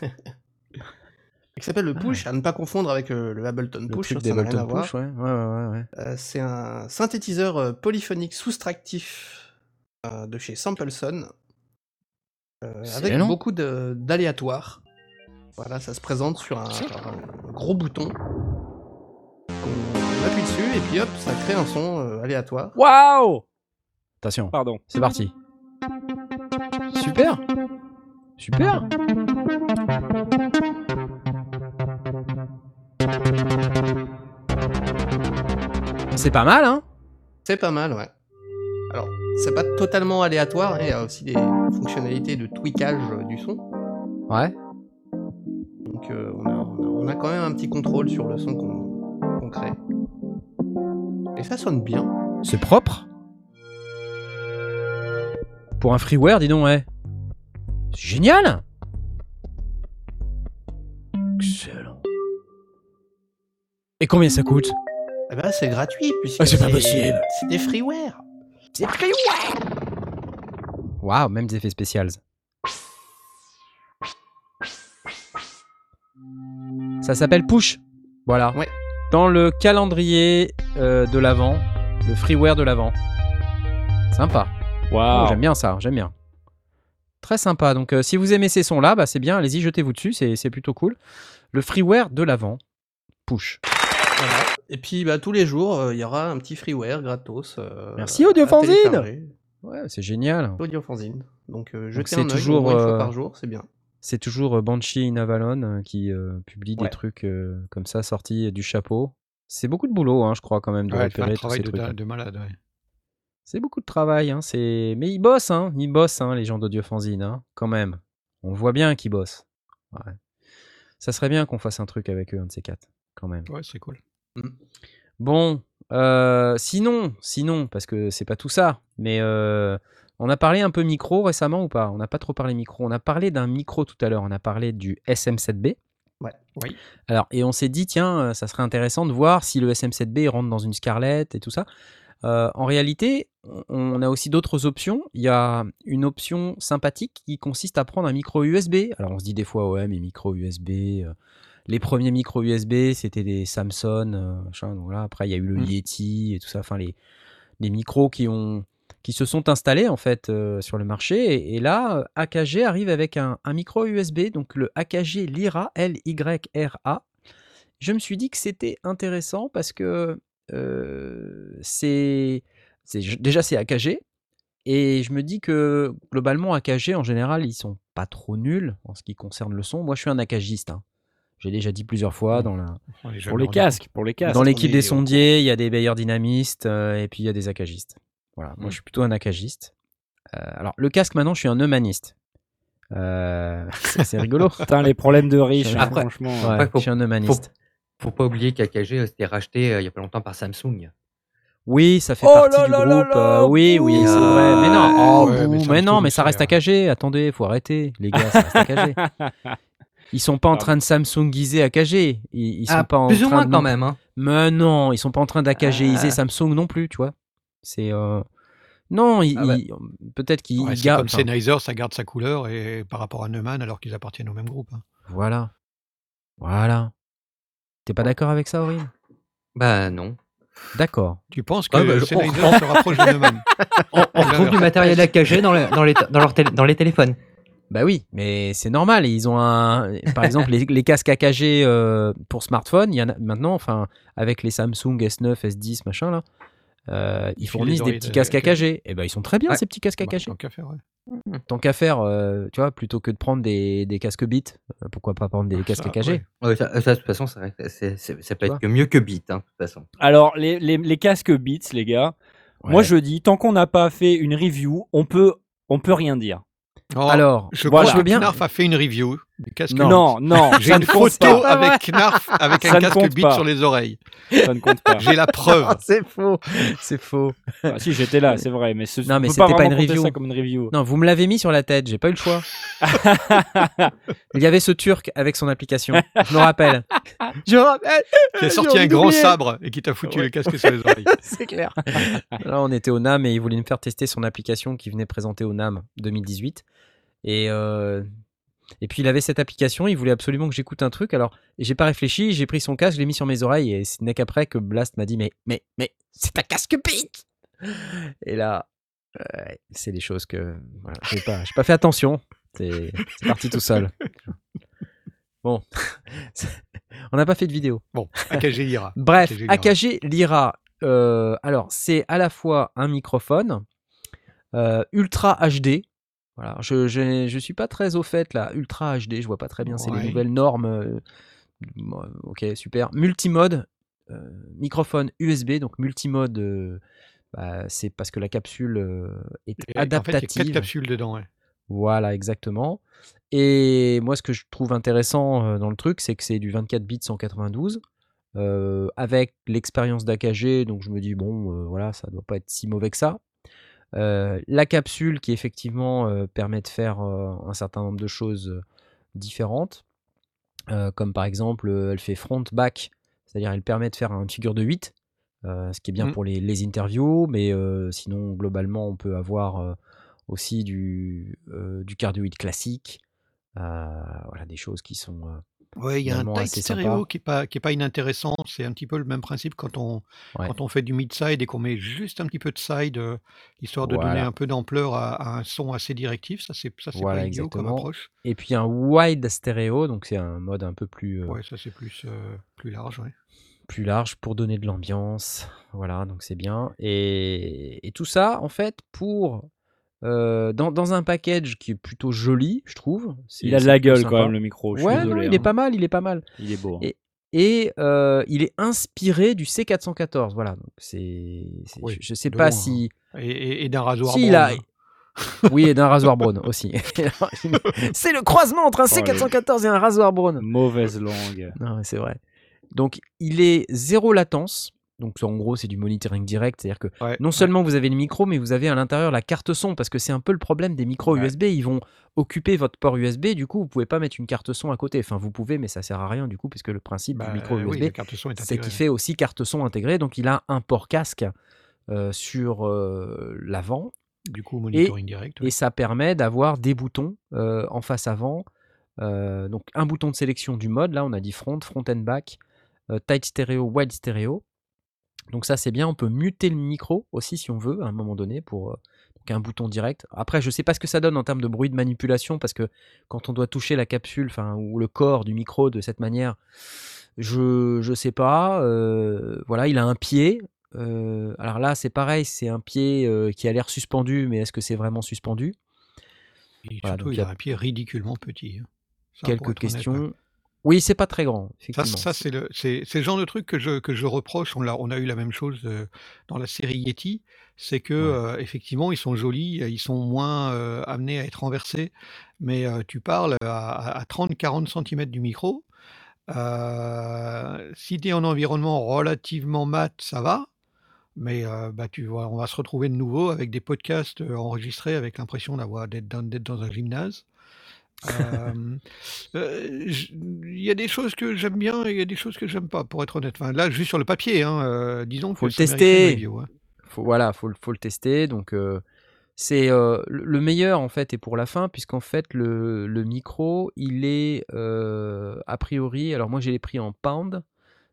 S1: [laughs]
S5: qui s'appelle le Push, à ne pas confondre avec euh, le Ableton
S1: Le
S5: Push,
S1: truc
S5: ça n'a rien à
S1: d'Ableton
S5: voir.
S1: Push, ouais. Ouais, ouais, ouais, ouais.
S5: Euh, c'est un synthétiseur euh, polyphonique soustractif euh, de chez Sampleson, euh, avec
S1: Excellent.
S5: beaucoup de- d'aléatoires. Voilà, ça se présente sur un, un gros bouton. On appuie dessus et puis hop, ça crée un son euh, aléatoire.
S3: Waouh
S1: Attention,
S3: Pardon.
S1: c'est parti. Super Super C'est pas mal, hein?
S5: C'est pas mal, ouais. Alors, c'est pas totalement aléatoire, il y a aussi des fonctionnalités de tweakage du son.
S1: Ouais.
S5: Donc euh, on, a, on quand même un petit contrôle sur le son qu'on qu'on crée. Et ça sonne bien.
S1: C'est propre? Pour un freeware, dis donc, ouais. C'est génial Excellent. Et combien ça coûte?
S5: Eh ben c'est gratuit puisque
S1: Ah, c'est pas possible.
S5: C'est des freeware.
S1: C'est freeware Waouh, même des effets spéciaux. Ça s'appelle Push. Voilà.
S5: Ouais.
S1: Dans le calendrier euh, de l'avant, le freeware de l'avant. Sympa. Oh, j'aime bien ça, j'aime bien. Très sympa. Donc, euh, si vous aimez ces sons-là, bah, c'est bien. Allez-y, jetez-vous dessus, c'est c'est plutôt cool. Le freeware de l'avant, push.
S5: Voilà. Et puis bah, tous les jours, euh, il y aura un petit freeware gratos. euh,
S1: Merci, Audiofanzine. Ouais, c'est génial.
S5: Audiofanzine. Donc euh,
S1: Donc,
S5: jetez
S1: c'est
S5: un
S1: toujours,
S5: moins une fois par jour, c'est bien.
S1: C'est toujours Banshee in Avalon qui euh, publie des trucs euh, comme ça sortis du chapeau. C'est beaucoup de boulot, hein, je crois, quand même, de
S2: Ouais, c'est un
S1: repérer tous ces
S2: de,
S1: trucs.
S2: da- de malade. ouais.
S1: C'est beaucoup de travail, hein, c'est... mais ils bossent, hein, ils bossent, hein, les gens d'Audiofanzine, hein, quand même. On voit bien qu'ils bossent. Ouais. Ça serait bien qu'on fasse un truc avec eux, un de ces quatre, quand même.
S2: Ouais, c'est cool.
S1: Bon, euh, sinon, sinon, parce que c'est pas tout ça, mais euh, on a parlé un peu micro récemment ou pas? On n'a pas trop parlé micro. On a parlé d'un micro tout à l'heure. On a parlé du SM7B.
S2: Oui.
S1: Alors, et on s'est dit, tiens, euh, ça serait intéressant de voir si le SM7B rentre dans une Scarlett et tout ça. Euh, en réalité, on- a aussi d'autres options. Il y a une option sympathique qui consiste à prendre un micro USB. Alors, on se dit des fois, ouais, mais micro USB. euh, les premiers micros USB, c'était des Samsung. euh, machin, donc voilà. Après, il y a eu le
S5: Mm.
S1: Yeti et tout ça. Enfin, les, les micros qui ont qui se sont installés en fait sur le marché et, et là AKG arrive avec un, un micro USB donc le AKG Lyra L Y R A je me suis dit que c'était intéressant parce que c'est c'est- déjà c'est AKG et je me dis que globalement AKG en général ils sont pas trop nuls en ce qui concerne le son moi je suis un AKGiste hein. j'ai déjà dit plusieurs fois dans la
S3: Pour les casques, pour les casques.
S1: dans l'équipe des sondiers, il y a des meilleurs dynamistes euh, et puis il y a des akagistes. Voilà, moi je suis plutôt un akagiste. Euh, alors le casque maintenant, je suis un eumaniste. Euh, [laughs] c'est c'est rigolo. [laughs]
S3: Putain, les problèmes de riches, hein,
S4: Après-
S3: franchement.
S1: Ouais,
S4: Après, faut-
S1: je suis un eumaniste.
S4: Faut pas oublier qu'AKG euh, c'était racheté euh, il y a pas longtemps par Samsung.
S1: Oui, ça fait
S3: Oh
S1: partie
S3: là
S1: du
S3: là
S1: groupe.
S3: là,
S1: euh, oui, oui,
S3: bouh.
S1: c'est vrai. Mais non, oh,
S2: Ouais, mais
S1: mais,
S2: Samsung,
S1: non, mais ça reste
S2: euh,
S1: AKG. Attendez, faut arrêter, les gars, ça reste AKG. [laughs] Ils sont pas en train de Samsungiser AKG. Ils, ils sont
S4: Ah,
S1: pas en
S4: plus ou
S1: train
S4: moins
S1: de
S4: quand même. Hein.
S1: Mais non, ils sont pas en train d'AKGiser
S4: Ah.
S1: Samsung non plus, tu vois. C'est euh, non,
S4: Ah ouais.
S1: peut-être qu'ils
S2: Ouais,
S1: gardent.
S2: comme
S1: enfin,
S2: Sennheiser, ça garde sa couleur et par rapport à Neumann alors qu'ils appartiennent au même groupe. hein.
S1: Voilà. Voilà. T'es pas d'accord avec ça, Aurélien?
S4: Bah non.
S1: D'accord.
S2: Tu penses que
S4: Ah, bah, je-
S2: Sennheiser
S4: on-
S2: se rapproche de Neumann? [laughs]
S4: On, on retrouve du matériel AKG dans, les- dans, les, dans, leur télé- dans les téléphones.
S1: Bah oui, mais c'est normal. Ils ont un, par exemple, les, les casques AKG euh, pour smartphone. Il y en a maintenant, enfin, avec les Samsung S9, S10, machin là, euh, ils fournissent des petits casques
S2: ok.
S1: AKG. Et ben ils sont très bien
S4: Ouais.
S1: ces petits casques
S2: Bah,
S1: AKG.
S2: tant qu'à faire, ouais.
S1: Tant qu'à faire, euh, tu vois, plutôt que de prendre des, des casques Beat, euh, pourquoi pas prendre des
S2: Ah,
S1: casques
S2: ça, ouais.
S4: Ouais, ça, ça, de toute façon, que c'est- c'est- ça peut
S1: Tu
S4: être que mieux que Beat, hein, de toute façon.
S3: Alors, les, les, les casques Beats, les gars, moi je dis, tant qu'on n'a pas fait une review, on peut, on peut rien dire.
S2: Oh,
S1: Alors,
S2: je
S3: voilà.
S2: crois
S1: je veux bien.
S2: Knarf a fait une review du casque.
S1: Non.
S3: Non, non, [laughs]
S2: J'ai une photo
S3: pas.
S2: avec Knarf avec
S3: Ça
S2: un casque
S3: pas.
S2: sur les oreilles.
S3: Ça ne compte pas.
S2: J'ai la [laughs] preuve.
S1: c'est faux, c'est faux.
S3: Ah, si, j'étais là, c'est vrai, mais ce,
S1: Non, mais c'était pas
S3: vraiment
S1: une review.
S3: ça comme une review.
S1: Non, vous me l'avez mis sur la tête, j'ai pas eu le choix. [laughs] Il y avait ce Turc avec son application, je me rappelle. je me rappelle.
S2: Qui a sorti un grand sabre et qui t'a foutu le casque sur les oreilles.
S1: C'est clair. Là, on était au NAM et il voulait me faire tester son application qui venait présenter au NAM 2018. Et euh, Et puis il avait cette application, il voulait absolument que j'écoute un truc. Alors j'ai pas réfléchi, j'ai pris son casque, je l'ai mis sur mes oreilles et ce n'est qu'après que Blast m'a dit mais mais mais c'est ta casque Pete. Et là, c'est des choses que voilà, j'ai pas, pas fait attention. C'est parti tout seul. Bon, [laughs] on n'a pas fait de vidéo.
S2: Bon, AKG Lyra. [laughs]
S1: Bref,
S2: AKG Lyra.
S1: euh, alors, c'est à la fois un microphone euh, Ultra HD. Voilà, je, je, je suis pas très au fait là. Ultra HD, je vois pas très bien. C'est les nouvelles normes. euh, bon, ok, super. Multimode, euh, microphone USB. Donc multimode, euh, bah, c'est parce que la capsule euh, est
S2: Et En fait, il y a
S1: adaptative.
S2: quatre capsules dedans. ouais.
S1: Voilà, exactement. Et moi, ce que je trouve intéressant dans le truc, c'est que c'est du 24 bits 192 euh, avec l'expérience d'AKG. Donc je me dis, bon, euh, voilà, ça doit pas être si mauvais que ça. Euh, la capsule qui effectivement euh, permet de faire euh, un certain nombre de choses différentes, comme par exemple, elle fait front-back, c'est-à-dire elle permet de faire une figure de 8, euh, ce qui est bien
S2: Mhm.
S1: pour les, les interviews, mais sinon, globalement, on peut avoir aussi du, du cardioïde classique, voilà, des choses qui sont
S2: Ouais, il y a un tight stéréo qui est pas qui est pas inintéressant. C'est un petit peu le même principe quand on
S1: Ouais.
S2: quand on fait du mid-side et qu'on met juste un petit peu de side, euh, histoire de donner un peu d'ampleur à, à un son assez directif. Ça, c'est
S1: Voilà,
S2: pas idiot comme
S1: exactement.
S2: approche.
S1: Et puis un wide stéréo, donc c'est un mode un peu plus, euh,
S2: Ouais, ça, c'est plus, euh, plus large. Ouais.
S1: plus large pour donner de l'ambiance. Voilà, donc c'est bien. Et, et tout ça, en fait, pour euh, dans, dans un package qui est plutôt joli, je trouve.
S3: Il a de la gueule
S1: sympa.
S3: quand même le micro. Je suis
S1: Ouais, non,
S3: désolé.
S1: il est
S3: hein.
S1: pas mal, il est pas mal.
S3: Il est beau. hein.
S1: Et, et euh, il est inspiré du C414. Voilà, donc c'est,
S2: Oui,
S1: je, je sais pas
S2: loin,
S1: si,
S2: Et, et- et d'un rasoir
S1: si il a,
S2: brown. [laughs]
S1: oui, et d'un rasoir brown aussi. [laughs] c'est le croisement entre un
S3: Oh, le-
S1: C414 et un rasoir brown.
S3: Mauvaise langue.
S1: Non, mais c'est vrai. Donc, il est zéro latence. Donc, en gros, c'est du monitoring direct. C'est-à-dire que
S2: Ouais,
S1: non
S2: ouais.
S1: seulement vous avez le micro, mais vous avez à l'intérieur la carte son. Parce que c'est un peu le problème des micros
S2: Ouais.
S1: USB. Ils vont occuper votre port USB. Du coup, vous pouvez pas mettre une carte son à côté. Enfin, vous pouvez, mais ça sert à rien du coup, puisque le principe
S2: Bah,
S1: du micro
S2: oui,
S1: USB, c'est qu'il fait aussi carte son intégrée. Donc, il a un port casque euh, sur euh, l'avant.
S2: Du coup, monitoring direct.
S1: Et ça permet d'avoir des boutons euh, en face avant. Donc un bouton de sélection du mode, là on a dit front, front and back, tight stéréo, wide stéréo. Donc ça c'est bien, on peut muter le micro aussi si on veut à un moment donné pour euh, donc un bouton direct. Après je sais pas ce que ça donne en termes de bruit de manipulation parce que quand on doit toucher la capsule enfin ou le corps du micro de cette manière, je je sais pas. euh, voilà, il a un pied. euh, alors là c'est pareil, c'est un pied qui a l'air suspendu, mais est-ce que c'est vraiment suspendu?
S2: Et
S1: Voilà,
S2: surtout,
S1: donc
S2: il a un pied ridiculement petit. hein. Ça,
S1: quelques questions. Oui, c'est pas très grand,
S2: Ça,
S1: effectivement.
S2: ça c'est le, c'est, c'est le genre de truc que je, que je reproche. On, l'a, on a eu la même chose euh, dans la série Yeti. C'est que,
S1: Ouais.
S2: euh, effectivement, ils sont jolis, ils sont moins euh, amenés à être renversés. Mais euh, tu parles à, à 30-40 cm du micro. Euh, si tu es en environnement relativement mat, ça va. Mais euh, bah, tu vois, on va se retrouver de nouveau avec des podcasts euh, enregistrés avec l'impression d'avoir d'être dans, d'être dans un gymnase. Euh, euh, Il y a des choses que j'aime bien et il y a des choses que j'aime pas, pour être honnête. Enfin, là, juste sur le papier, hein, euh, disons
S1: Faut
S2: que
S1: le tester.
S2: hein.
S1: Faut, voilà, faut, faut le tester. Donc, c'est le le meilleur en fait est pour la fin, puisqu'en fait le, le micro, il est a priori. Alors moi, j'ai les prix en pound,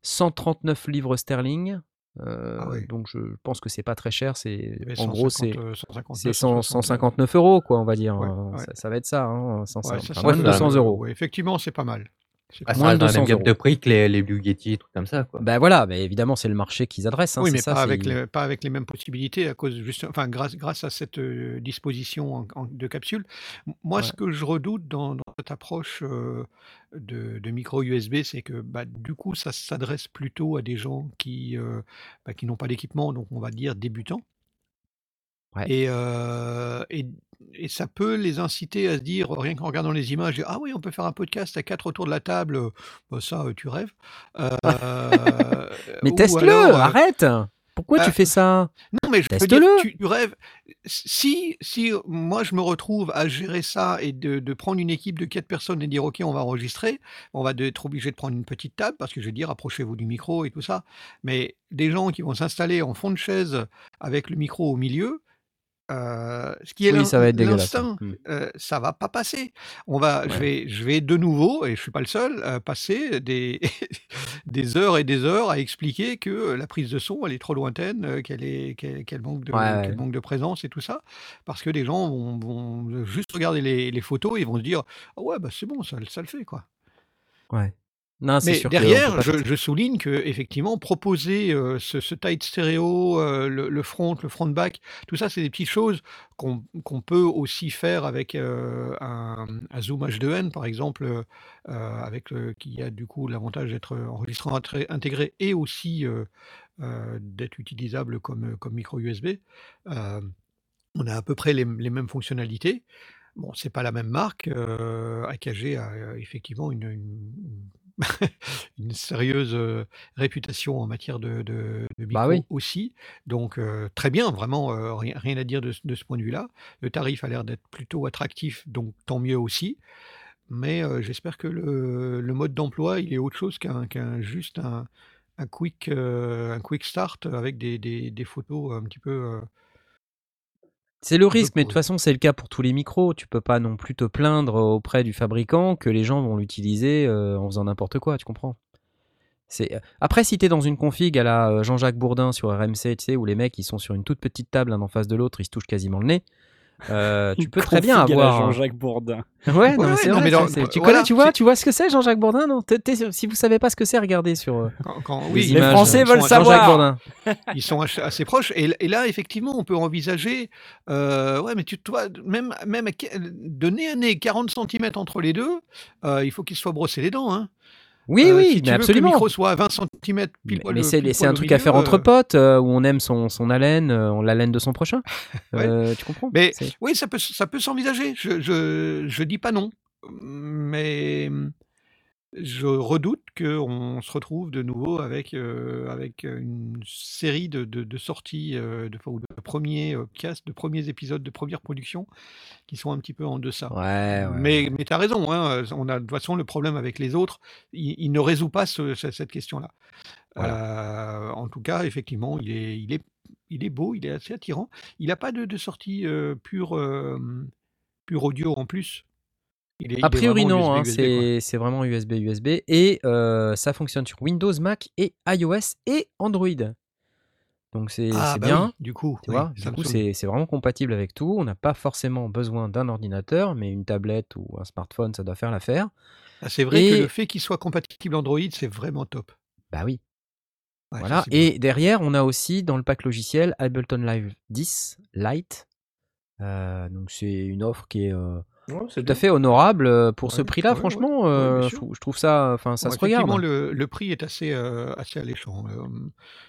S1: 139 livres sterling. Euh,
S2: Ah oui.
S1: donc je pense que c'est pas très cher. C'est
S2: y avait
S1: en gros c'est
S2: 150, euh, 159,
S1: c'est 100
S2: 160, euh,
S1: 159 euros quoi, on va dire.
S2: Ouais,
S1: Euh,
S2: ouais.
S1: Ça, ça va être ça, hein, 100
S2: Ouais, ça,
S1: enfin,
S2: ça
S1: moins de
S2: me-
S1: 200 euros.
S2: ouais, effectivement, c'est pas mal. C'est
S4: Ah,
S2: pas
S4: ça
S1: Moins
S2: mal.
S1: de
S4: reste dans la
S1: 200
S4: même gamme de prix que les, les Blue Yeti, trucs comme ça. Quoi.
S1: Ben voilà, mais évidemment c'est le marché qu'ils adressent. hein,
S2: Oui, mais
S1: ça.
S2: pas avec, les, pas avec les mêmes possibilités à cause juste, enfin, grâce, grâce à cette euh, disposition en- en- de capsule. Moi, ce que je redoute dans, dans cette approche euh, de, de micro USB, c'est que bah, du coup, ça s'adresse plutôt à des gens qui, euh, bah, qui n'ont pas d'équipement, donc on va dire débutants.
S1: Ouais.
S2: Et, euh, et, et ça peut les inciter à se dire, rien qu'en regardant les images, ah oui, on peut faire un podcast à quatre autour de la table, bah, ça, euh, tu rêves. [laughs] Euh,
S1: Mais teste-le, arrête. Pourquoi tu
S2: bah,
S1: fais ça?
S2: non, mais je veux dire,
S1: Teste-le.
S2: tu, tu rêves. Si, si moi je me retrouve à gérer ça et de, de prendre une équipe de quatre personnes et dire ok, on va enregistrer, on va être obligé de prendre une petite table parce que je vais dire approchez-vous du micro et tout ça. Mais des gens qui vont s'installer en fond de chaise avec le micro au milieu, euh, ce qui est
S1: Oui, ça va être
S2: l'instinct,
S1: Mm.
S2: euh, ça va pas passer. On va, je vais, je vais de nouveau, et je suis pas le seul, euh, passer des, [laughs] des heures et des heures à expliquer que la prise de son, elle est trop lointaine, euh, qu'elle est, qu'elle, manque de,
S1: Ouais, ouais.
S2: qu'elle manque de présence et tout ça, parce que les gens vont, vont juste regarder les, les photos et ils vont se dire, ah ouais, bah c'est bon, ça, ça le fait quoi.
S1: Ouais. Non,
S2: Mais
S1: sûr
S2: derrière, je, souligne que effectivement proposer euh, ce, ce tight stéréo, euh, le, le front, le front back, tout ça, c'est des petites choses qu'on peut aussi faire avec euh, un, un Zoom H2n, par exemple, avec qui a du coup l'avantage d'être enregistrant intégré et aussi d'être utilisable comme, comme micro USB. On a à peu près les, les mêmes fonctionnalités. Bon, c'est pas la même marque. AKG a effectivement une, une- [laughs] une sérieuse euh, réputation en matière de, de, de micro
S1: Bah oui.
S2: aussi. Donc euh, très bien, vraiment euh, rien, rien à dire de, ce- de ce point de vue-là. Le tarif a l'air d'être plutôt attractif, donc tant mieux aussi. Mais j'espère que le, le mode d'emploi, il est autre chose qu'un juste un, un quick, un quick start avec des, des- des photos un petit peu. Euh,
S1: C'est le risque, mais de toute façon, c'est le cas pour tous les micros. Tu peux pas non plus te plaindre auprès du fabricant que les gens vont l'utiliser euh, en faisant n'importe quoi, tu comprends? C'est... euh, Après, si tu es dans une config à la euh, Jean-Jacques Bourdin sur RMC, tu sais, où les mecs ils sont sur une toute petite table l'un en face de l'autre, ils se touchent quasiment le nez, euh, tu peux très bien avoir. un-
S3: Jean-Jacques Bourdin.
S1: Ouais, non,
S2: Ouais,
S1: mais c'est vrai, tu
S2: voilà,
S1: connais, tu vois, tu vois ce que c'est Jean-Jacques Bourdin, non Si vous savez pas ce que c'est, regardez sur euh,
S2: Quand- quand-
S1: les
S2: oui,
S3: Les
S1: images.
S3: Français
S1: euh,
S3: veulent savoir.
S1: Jean-Jacques Bourdin. [laughs]
S2: ils sont assez proches. Et, et là, effectivement, on peut envisager, euh, ouais, mais tu toi, même, même de nez à nez, 40 cm entre les deux, euh, il faut qu'ils se soient brossés les dents. Hein.
S1: Oui,
S2: Euh,
S1: oui,
S2: si
S1: mais
S2: veux que
S1: absolument.
S2: le micro soit à 20 cm pile
S1: Mais, c'est un truc à faire entre
S2: euh,
S1: potes, euh, où on aime son, son haleine, on la laine de son prochain. [laughs]
S2: Ouais.
S1: Tu comprends?
S2: Mais oui, ça peut, ça peut s'envisager. Je, je, je dis pas non. Mais je redoute qu'on se retrouve de nouveau avec, euh, avec une série de, de, de sorties, euh, de, enfin, ou de premiers euh, casts, de premiers épisodes, de premières productions qui sont un petit peu en deçà.
S1: Ouais, ouais.
S2: Mais, mais tu as raison, hein, on a de toute façon le problème avec les autres, il, il ne résout pas ce- ce- cette question-là. Euh, en tout cas, effectivement, il est, il, est, il est beau, il est assez attirant. Il n'a pas de, de sortie euh, pure, euh, pure audio en plus? Il est, il
S1: A priori non, hein, c'est vraiment USB USB et euh, ça fonctionne sur Windows, Mac et iOS et Android. Donc c'est
S2: Ah, bah
S1: bien.
S2: oui, du coup,
S1: Tu
S2: oui,
S1: vois, du coup,
S2: Samsung.
S1: c'est vraiment compatible avec tout. On n'a pas forcément besoin d'un ordinateur, mais une tablette ou un smartphone, ça doit faire l'affaire.
S2: Ah, c'est vrai
S1: Et-
S2: que le fait qu'il soit compatible Android, c'est vraiment top.
S1: Bah oui.
S2: Ouais, ça,
S1: Voilà.
S2: bien.
S1: Et derrière, on a aussi dans le pack logiciel Ableton Live 10 Lite. Euh, donc c'est une offre qui est euh,
S5: Ouais, c'est
S1: tout à fait honorable euh, pour ce prix-là.
S2: ouais,
S1: franchement, euh, je, trouve, je trouve ça, enfin, ça se regarde.
S2: effectivement, le, le prix est assez, euh, assez alléchant. Euh,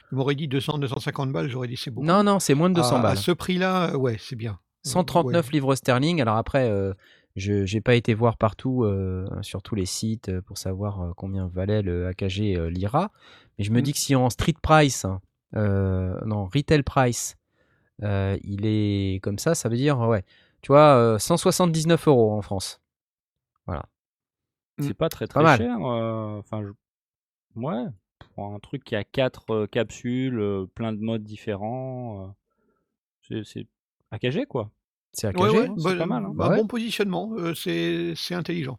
S2: tu m'aurais dit 200, 250 balles, j'aurais dit c'est beaucoup.
S1: Non, non, c'est moins de 200
S2: à, à
S1: balles.
S2: ce prix-là, ouais, c'est bien. Euh,
S1: 139
S2: ouais.
S1: livres sterling. Alors après, je n'ai pas été voir partout sur tous les sites pour savoir combien valait le AKG Lyra. Mais je me
S2: Mm.
S1: dis que si en street price, hein, non, retail price, il est comme ça, ça veut dire, ouais, tu vois, euh, 179 euros en France.
S3: C'est pas très
S1: Pas
S3: très
S1: mal.
S3: cher. euh, Enfin, je- ouais, pour un truc qui a quatre euh, capsules, euh, plein de modes différents. euh, c'est- c'est AKG quoi.
S1: C'est AKG.
S2: Ouais, ouais,
S3: c'est
S2: bah,
S3: pas mal, hein.
S2: bah,
S1: Ouais.
S2: Bon positionnement, euh, c'est c'est intelligent.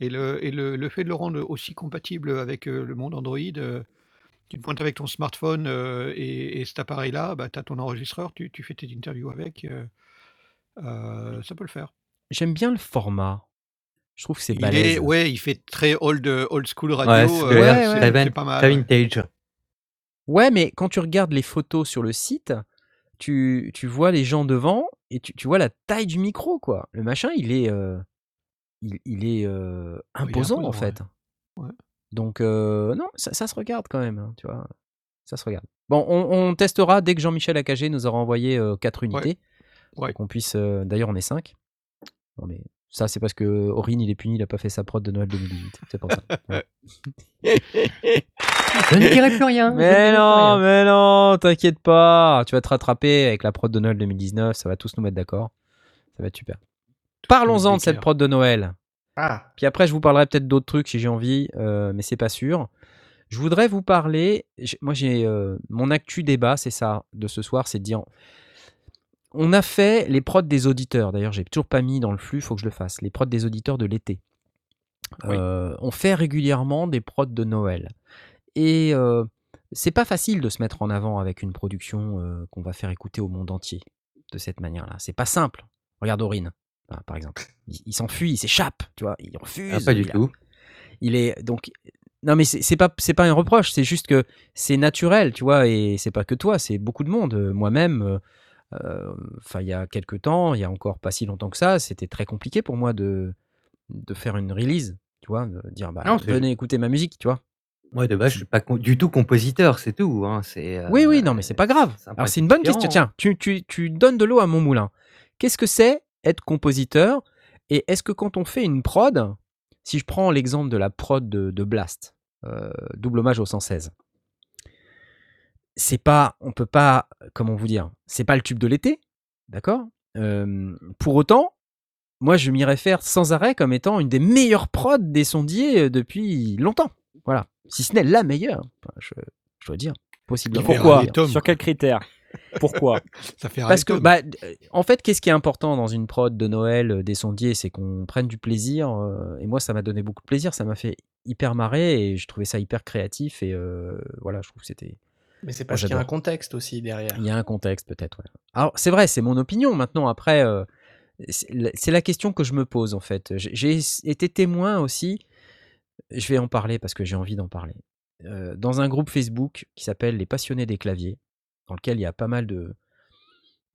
S2: Et, le, et le, le fait de le rendre aussi compatible avec euh, le monde Android, euh, tu te pointes avec ton smartphone euh, et, et cet appareil-là, bah, tu as ton enregistreur, tu, tu fais tes interviews avec, euh, euh, ça peut le faire.
S1: J'aime bien le format. Je trouve que c'est
S2: Il
S1: balèze.
S2: est, ouais, il fait très old, old school
S4: Ouais,
S2: radio,
S4: c'est
S2: euh,
S1: ouais,
S2: ouais,
S1: ouais.
S2: c'est pas mal.
S4: vintage.
S1: Ouais, mais quand tu regardes les photos sur le site, tu, tu vois les gens devant et tu, tu vois la taille du micro, quoi. Le machin, il est, euh, il, il est euh, imposant, en fait. Donc, euh, non, ça, ça se regarde quand même, hein, tu vois. Ça se regarde. Bon, on, on testera dès que Jean-Michel AKG nous aura envoyé 4 unités.
S2: Ouais.
S1: Qu'on puisse. euh, D'ailleurs, on est 5. Non, mais ça, c'est parce que Aurine, il est puni, il a pas fait sa prod de Noël 2018. C'est pour ça. Ouais.
S4: Je [laughs] ne dirai plus rien.
S1: Mais non,
S4: rien.
S1: mais non, t'inquiète pas. Tu vas te rattraper avec la prod de Noël 2019. Ça va tous nous mettre d'accord. Ça va être super. Parlons-en de cette prod de Noël.
S5: Ah,
S1: Puis après, je vous parlerai peut-être d'autres trucs si j'ai envie, euh, mais c'est pas sûr. Je voudrais vous parler. Moi, j'ai euh, mon actu débat, c'est ça de ce soir, c'est de dire. On a fait les prods des auditeurs. D'ailleurs, j'ai toujours pas mis dans le flux, faut que je le fasse. Les prods des auditeurs de l'été.
S3: Oui.
S1: Euh, on fait régulièrement des prods de Noël. Et euh, c'est pas facile de se mettre en avant avec une production euh, qu'on va faire écouter au monde entier de cette manière-là. C'est pas simple. Regarde Aurine, hein, par exemple. Il, il s'enfuit, il s'échappe, tu vois. Il refuse.
S4: Ah, pas du
S1: il a-
S4: tout.
S1: il est donc non mais c'est pas c'est pas un reproche c'est juste que c'est naturel tu vois et c'est pas que toi c'est beaucoup de monde Euh, moi-même enfin il y a quelques temps il y a encore pas si longtemps que ça c'était très compliqué pour moi de de faire une release tu vois de dire bah
S4: Non,
S1: venez écouter ma musique tu vois
S4: Moi, de base, je suis pas du tout compositeur, c'est tout. Hein. C'est,
S1: oui oui
S4: euh,
S1: non mais c'est pas grave alors c'est une bonne question tiens tu, tu, tu donnes de l'eau à mon moulin qu'est-ce que c'est être compositeur et est-ce que quand on fait une prod si je prends l'exemple de la prod de, de Blast euh, double hommage au 116 c'est pas on peut pas comment vous dire c'est pas le tube de l'été d'accord Euh, pour autant moi je m'y réfère sans arrêt comme étant une des meilleures prods des sondiers euh, depuis longtemps voilà si ce n'est la meilleure Enfin, je, je dois dire possiblement
S3: Pourquoi Sur quels critères Pourquoi? [laughs]
S2: Ça fait
S1: parce que, bah, euh, en fait, qu'est-ce qui est important dans une prod de Noël euh, des sondiers, c'est qu'on prenne du plaisir. euh, et moi, ça m'a donné beaucoup de plaisir. Ça m'a fait hyper marrer et je trouvais ça hyper créatif. Et euh, voilà, je trouve que c'était.
S5: Mais c'est parce qu'il y a un contexte aussi derrière.
S1: Il y a un contexte peut-être. ouais. Alors, c'est vrai, c'est mon opinion. Maintenant, après, euh, c'est la- question que je me pose en fait. J'ai été témoin aussi. Je vais en parler parce que j'ai envie d'en parler. euh, dans un groupe Facebook qui s'appelle Les Passionnés des claviers, dans lequel il y a pas mal de,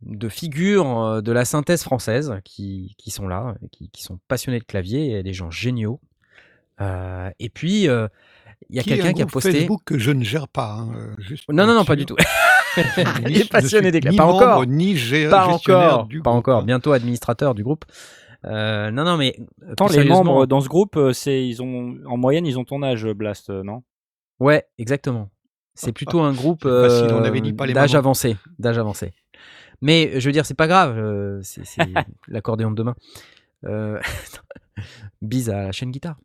S1: de figures euh, de la synthèse française qui, qui sont là, qui, qui sont passionnés de clavier, et des gens géniaux. Euh, et puis, euh, il y a
S2: est
S1: quelqu'un qui a
S2: groupe
S1: posté.
S2: Facebook que je ne gère pas. hein, euh, juste
S1: Non, non, non, pas du tout. [laughs]
S2: Je
S1: passionnés
S2: suis
S1: des Pas
S2: membre,
S1: encore.
S2: Ni
S1: Pas encore.
S2: du
S1: Pas
S2: groupe,
S1: encore.
S2: hein.
S1: Bientôt administrateur du groupe. Euh, non, non, mais. euh, plus
S3: les membres dans ce groupe, c'est ils ont en moyenne ils ont ton âge, Blast, non?
S1: Ouais, exactement. C'est plutôt un groupe euh, d'âge avancé, d'âge avancé. Mais je veux dire, c'est pas grave. euh, c'est c'est [laughs] l'accordéon de demain. Euh, [laughs] bise à la chaîne guitare.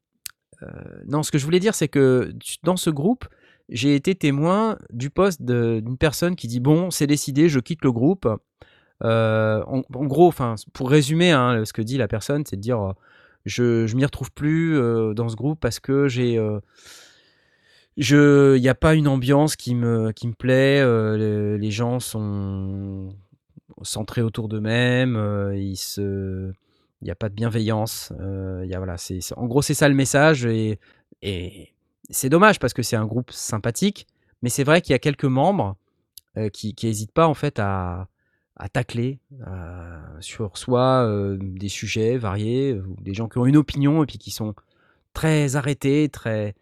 S1: Euh, non, ce que je voulais dire, c'est que dans ce groupe, j'ai été témoin du poste d'une personne qui dit bon, c'est décidé, je quitte le groupe. Euh, en, gros, pour résumer, hein, ce que dit la personne, c'est de dire euh, je, je m'y retrouve plus dans ce groupe parce que j'ai n'y a pas une ambiance qui me qui me plaît les, les gens sont centrés autour d'eux-mêmes ils se il n'y a pas de bienveillance euh, y a voilà c'est en gros c'est ça le message et et c'est dommage parce que c'est un groupe sympathique mais c'est vrai qu'il y a quelques membres euh, qui qui hésitent pas en fait à à tacler euh, sur soit euh, des sujets variés des gens qui ont une opinion et puis qui sont très arrêtés très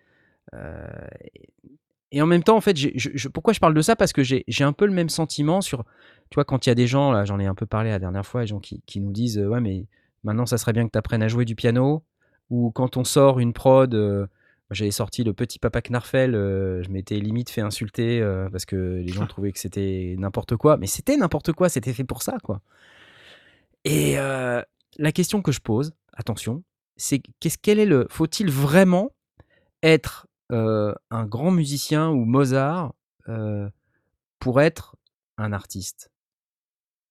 S1: euh, et en même temps, en fait, pourquoi je parle de ça? Parce que j'ai un peu le même sentiment sur, tu vois, quand il y a des gens, là, j'en ai un peu parlé la dernière fois, des gens qui, qui nous disent, ouais, mais maintenant, ça serait bien que tu apprennes à jouer du piano, ou quand on sort une prod, euh, j'avais sorti le petit papa Knarfel, euh, je m'étais limite fait insulter euh, parce que les gens trouvaient que c'était n'importe quoi, mais c'était n'importe quoi, c'était fait pour ça, quoi. Et la question que je pose, attention, c'est qu'est-ce quel est le, faut-il vraiment être un grand musicien ou Mozart pour être un artiste?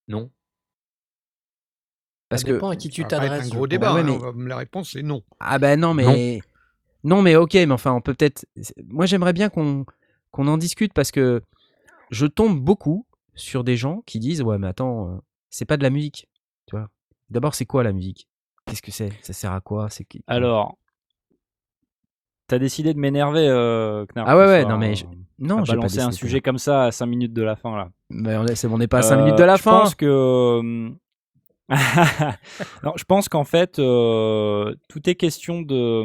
S4: Non.
S1: Parce
S5: ça
S1: que
S5: dépend à qui tu t'adresses.
S2: un
S5: je
S2: gros débat.
S1: Ouais,
S2: hein,
S1: mais-
S2: va- La réponse est non.
S1: ah ben non mais non, mais ok mais enfin on peut peut-être moi j'aimerais bien qu'on qu'on en discute parce que je tombe beaucoup sur des gens qui disent ouais mais attends euh, c'est pas de la musique tu vois d'abord c'est quoi la musique? Qu'est-ce que c'est? Ça sert à quoi? C'est qui-
S3: Alors, t'as décidé de m'énerver, euh, Knarf,
S1: Ah ouais, ouais,
S3: soir,
S1: non, mais
S3: euh,
S1: je-
S3: à
S1: non j'ai
S3: balancer un sujet comme ça à 5 minutes de la fin là.
S1: mais on est, c'est- on n'est pas à 5 minutes
S3: Euh,
S1: de la
S3: je
S1: fin
S3: pense que. [laughs] non, je pense qu'en fait, euh, tout est question de,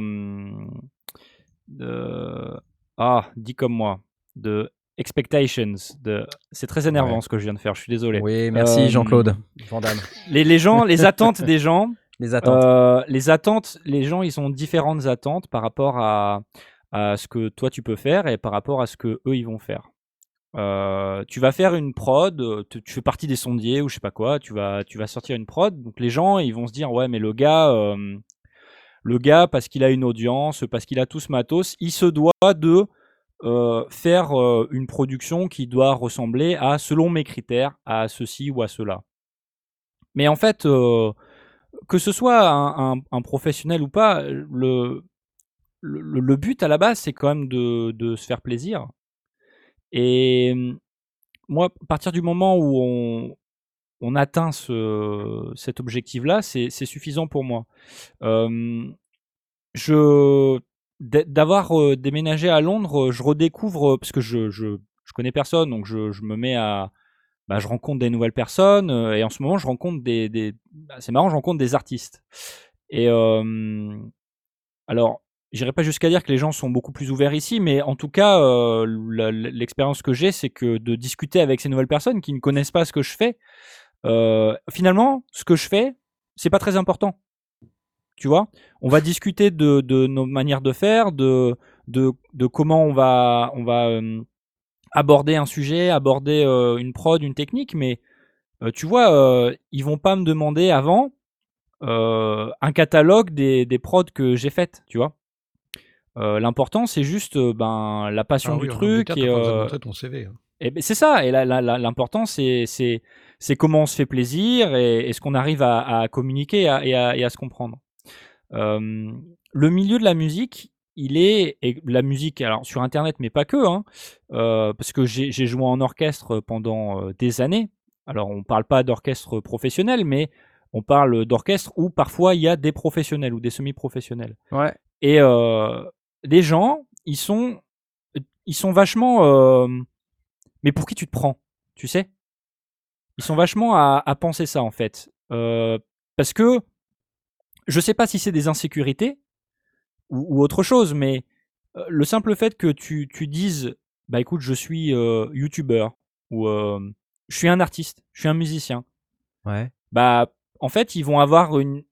S3: de. Ah, dis comme moi. De expectations. De... C'est très énervant
S1: Ouais.
S3: ce que je viens de faire, je suis désolé.
S1: oui merci
S3: Euh,
S1: Jean-Claude
S3: les gens, les [laughs] attentes des gens,
S1: les attentes
S3: euh, les attentes, les gens, ils ont différentes attentes par rapport à, à ce que toi tu peux faire et par rapport à ce que eux ils vont faire. Euh, tu vas faire une prod, euh, tu, fais partie des sondiers ou je sais pas quoi, tu vas, tu vas sortir une prod, donc les gens ils vont se dire ouais mais le gars, euh, le gars parce qu'il a une audience, parce qu'il a tout ce matos, il se doit de faire une production qui doit ressembler à, selon mes critères, à ceci ou à cela. Mais en fait, que ce soit un professionnel ou pas, le, le, le but à la base, c'est quand même de, de se faire plaisir. Et hum, moi, à partir du moment où on, atteint ce, cet objectif-là, c'est suffisant pour moi. Je d'a- d'avoir déménagé à Londres, je redécouvre parce que je je, je connais personne, donc je, je me mets à bah, je rencontre des nouvelles personnes et en ce moment je rencontre des, des bah, c'est marrant, je rencontre des artistes. Et alors, j'irai pas jusqu'à dire que les gens sont beaucoup plus ouverts ici, mais en tout cas, euh, l'expérience que j'ai, c'est que de discuter avec ces nouvelles personnes qui ne connaissent pas ce que je fais, euh, finalement, ce que je fais, c'est pas très important. Tu vois, on va discuter de, nos manières de faire, de, comment on va, aborder un sujet, aborder euh, une prod, une technique, mais tu vois, ils vont pas me demander avant un catalogue des, des prods que j'ai faites, tu vois? Euh, L'important, c'est juste euh, ben, la passion
S2: Ah
S3: du
S2: oui,
S3: truc. Et, euh,
S2: ton CV. hein.
S3: et ben, c'est ça. Et la- la- la- l'important, c'est, c'est, c'est comment on se fait plaisir et, et ce qu'on arrive à, à communiquer et à, et à- et à se comprendre. Euh, le milieu de la musique, il est et la musique, alors sur Internet, mais pas que, hein, euh, parce que j'ai joué en orchestre pendant euh, des années. Alors, on parle pas d'orchestre professionnel, mais on parle d'orchestre où parfois il y a des professionnels ou des semi-professionnels.
S1: Ouais.
S3: Et euh, les gens, ils sont, ils sont vachement. euh, mais pour qui tu te prends Tu sais? Ils sont vachement à, à penser ça en fait, Euh, parce que je sais pas si c'est des insécurités ou, ou autre chose, mais euh, le simple fait que tu, tu dises, bah écoute, je suis youtubeur ou je suis un artiste, je suis un musicien,
S1: Ouais.
S3: bah en fait ils vont avoir une.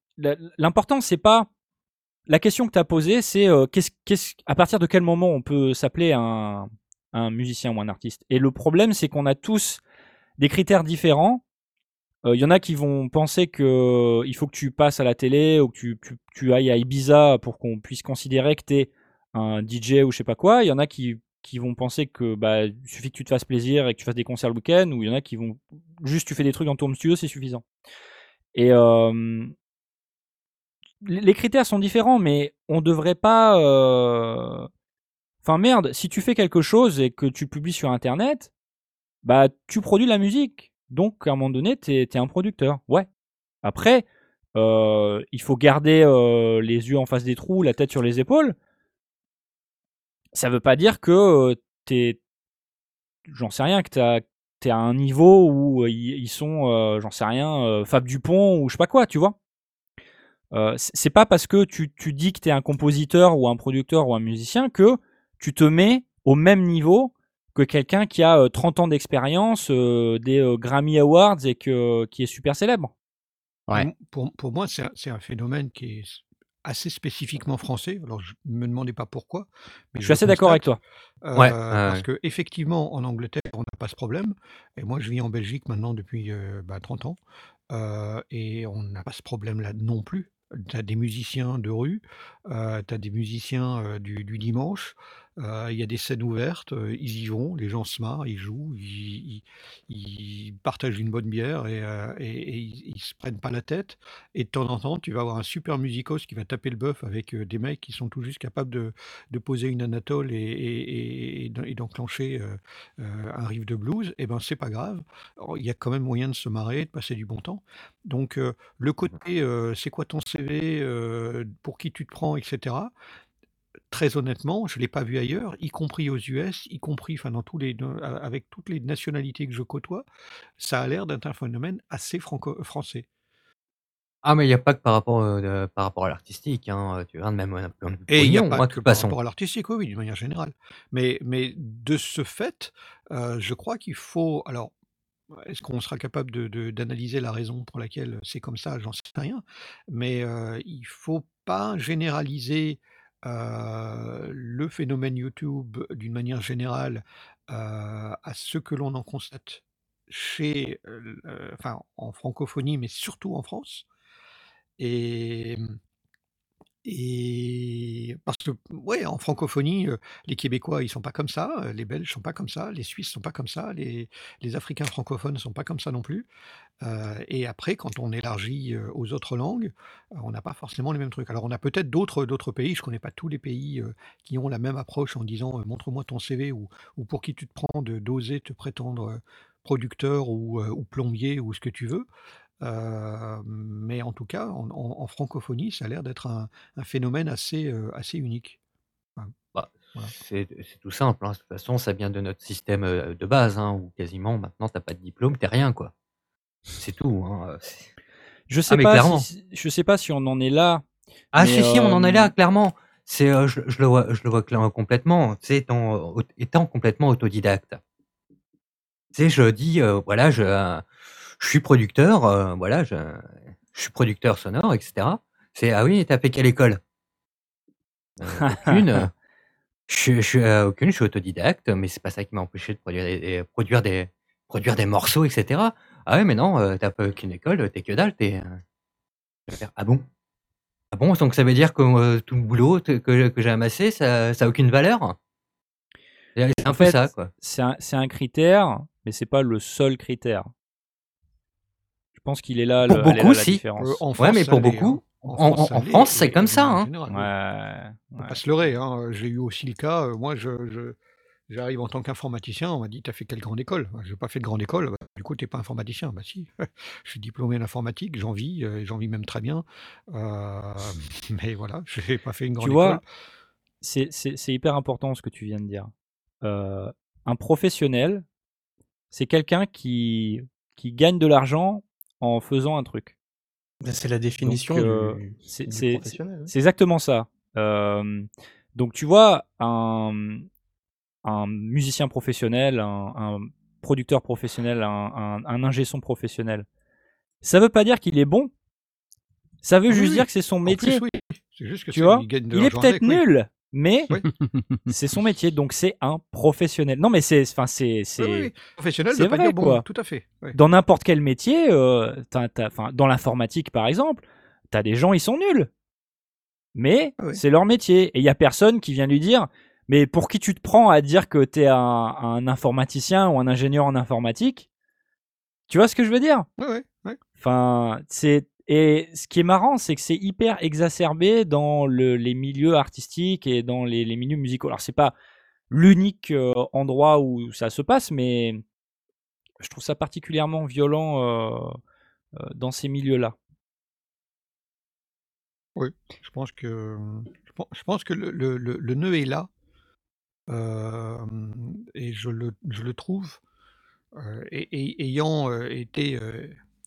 S3: L'important c'est pas la question que tu as posée, c'est euh, à partir de quel moment on peut s'appeler un, musicien ou un artiste? Et le problème c'est qu'on a tous des critères différents. Il y en a qui vont penser que euh, faut que tu passes à la télé ou que tu, ailles à Ibiza pour qu'on puisse considérer que tu es un DJ ou je sais pas quoi. Il y en a qui, vont penser que bah, suffit que tu te fasses plaisir et que tu fasses des concerts le week-end. Ou il y en a qui vont juste tu fais des trucs dans ton studio, c'est suffisant. Et euh, les critères sont différents, mais on devrait pas. euh, Enfin merde, si tu fais quelque chose et que tu publies sur Internet, bah tu produis la musique. Donc à un moment donné, t'es es un producteur. Ouais. Après, euh, il faut garder euh, les yeux en face des trous, la tête sur les épaules. Ça veut pas dire que t'es, j'en sais rien, que t'es à un niveau où ils sont, j'en sais rien, Fab Dupont ou je sais pas quoi, tu vois? Euh, c'est pas parce que tu, tu dis que tu es un compositeur ou un producteur ou un musicien que tu te mets au même niveau que quelqu'un qui a euh, 30 ans d'expérience, euh, des euh, Grammy Awards et que, qui est super célèbre.
S1: Ouais.
S2: Pour, pour moi, c'est un, c'est un phénomène qui est assez spécifiquement français. Alors, je me demandais pas pourquoi, mais
S3: Je
S2: je
S3: suis assez d'accord avec toi.
S2: euh,
S4: Ouais,
S2: parce
S4: ouais.
S2: que effectivement, en Angleterre, on n'a pas ce problème. Et moi, je vis en Belgique maintenant depuis euh, bah, 30 ans, euh, et on n'a pas ce problème-là non plus. Tu as des musiciens de rue, tu as des musiciens du, du dimanche, il y a des scènes ouvertes, ils y vont, les gens se marrent, ils jouent, ils, ils- ils partagent une bonne bière et, et- et ils, ils se prennent pas la tête. Et de temps en temps, tu vas avoir un super musicos qui va taper le bœuf avec des mecs qui sont tout juste capables de, de poser une anatole et, et- et- et d'en- et d'enclencher un riff de blues. Et ben c'est pas grave. Alors, Il y a quand même moyen de se marrer, de passer du bon temps. Donc le côté euh, c'est quoi ton CV, pour qui tu te prends, etc. Très honnêtement, je ne l'ai pas vu ailleurs, y compris aux US, y compris enfin, dans tous les, dans- a- avec toutes les nationalités que je côtoie, ça a l'air d'être un phénomène assez franco- français.
S4: Ah, mais il y a pas que par rapport, heu, de par rapport à l'artistique, hein, heu, tu regardes même point de vue
S2: Et il n'y a
S4: pognon,
S2: pas
S4: hein, de
S2: que
S4: toute
S2: par
S4: façon.
S2: rapport à l'artistique, oui, oui, d'une manière générale. Mais, mais de ce fait, euh, je crois qu'il faut. Alors, est-ce qu'on sera capable de, de- d'analyser la raison pour laquelle c'est comme ça J'en sais rien. Mais euh, il faut pas généraliser euh, le phénomène YouTube d'une manière générale euh, à ce que l'on en constate chez, euh, en francophonie, mais surtout en France. Et et parce que, ouais, en francophonie, les Québécois, ils sont pas comme ça, les Belges sont pas comme ça, les Suisses sont pas comme ça, les les Africains francophones sont pas comme ça non plus. Et après quand on élargit, aux autres langues, on n'a pas forcément les mêmes trucs. Alors on a peut-être d'autres d'autres pays, je connais pas tous les pays, qui ont la même approche en disant, «Montre-moi ton CV» ou ou pour qui tu te prends de d'oser te prétendre, producteur ou, ou plombier ou ce que tu veux. Heu, mais en tout cas, en en en francophonie, ça a l'air d'être un un phénomène assez, heu, assez unique. Enfin,
S4: Bah,
S2: voilà.
S4: c'est c'est tout simple, hein. De toute façon, ça vient de notre système, heu, de base, hein, où quasiment maintenant tu as pas de diplôme, tu es rien, quoi. C'est tout, hein, c'est
S3: Je
S4: ah
S3: sais
S4: mais
S3: pas
S4: clairement.
S3: si je sais pas si on en est là,
S4: Ah
S3: mais
S4: si, si, on en est là, clairement. C'est, je je le vois je le vois complètement, sais, étant aut étant complètement autodidacte. Tu sais, je dis, voilà, je, je suis producteur, heu, voilà, je je suis producteur sonore et cetera. C'est: «Ah oui, tu as fait quelle école?» «Heu, aucune, heu, [laughs] je suis je suis, heu, aucune, je suis autodidacte, mais c'est pas ça qui m'a empêché de produire des des produire des produire des morceaux et cetera». «Ah ouais, mais non, heu, tu as pas aucune école, heu, tu es que dalle, tu es, heu» je vais faire: «Ah bon? Ah bon, donc ça veut dire que, heu, tout le boulot te que que j'ai amassé, ça ça a aucune valeur?» Et c'est
S3: En
S4: un peu ça,
S3: fait,
S4: quoi.
S3: c'est un c'est un critère, mais c'est pas le seul critère. Je pense qu'il est là
S4: Pour
S3: le là
S4: beaucoup,
S3: la
S4: si.
S2: Heu,
S3: différence.
S2: en
S4: Ouais,
S2: France,
S4: mais
S2: ça
S4: pour
S2: hein.
S4: beaucoup,
S2: En
S4: en
S2: France,
S4: en
S2: ça
S4: en
S2: l'est
S4: France, c'est comme ça, hein.
S3: Ouais,
S2: pas
S3: ouais.
S2: se leurrer, hein, j'ai eu aussi le cas, heu, moi je je j'arrive en tant qu'informaticien, on m'a dit: «Tu as fait quelle grande école?» «Bah, j'ai pas fait de grande école». «Bah, du coup, tu es pas informaticien». «Bah si, [laughs] je suis diplômé d'informatique, j'en vis, et j'en vis même très bien, [laughs] mais voilà, [laughs] j'ai pas fait une
S3: Tu
S2: grande école».
S3: vois? C'est hyper important ce que tu viens de dire. Un professionnel, c'est quelqu'un qui qui gagne de l'argent en faisant un truc.
S5: Bah, c'est la
S3: Donc
S5: définition
S3: heu,
S5: du
S3: c'est
S5: du
S3: c'est c'est
S5: professionnel, oui.
S3: c'est exactement ça. Hem, donc tu vois, un, un musicien professionnel, un un producteur professionnel, un ingé son professionnel, ça veut pas dire qu'il est bon. Ça veut
S2: Ah oui,
S3: juste dire que c'est son
S2: plus,
S3: métier.
S2: oui, c'est juste que
S3: Tu vois?
S2: il
S3: est peut-être nul, mais
S2: Oui. [laughs]
S3: c'est son métier, donc c'est un professionnel. Non, mais c'est enfin c'est
S2: oui,
S3: c'est
S2: oui. Professionnel
S3: c'est vrai,
S2: bon,
S3: quoi.
S2: tout à fait.
S3: Dans n'importe quel métier, as as enfin, dans l'informatique, par exemple, tu as des gens, ils sont nuls. Mais
S2: Ah
S3: c'est leur métier et il y a personne qui vient lui dire: «Mais pour qui tu te prends à dire que tu es un un informaticien ou un ingénieur en informatique?» Tu vois ce que je veux dire? Enfin, c'est et ce qui est marrant, c'est que c'est hyper exacerbé dans le les milieux artistiques et dans les milieux musicaux. Alors c'est pas l'unique, heu, endroit où ça se passe, mais je trouve ça particulièrement violent, heu heu, dans ces milieux-là.
S2: Oui, je pense que, je pen je pense que le le le nœud est là. Et je le je le trouve, et ayant, été,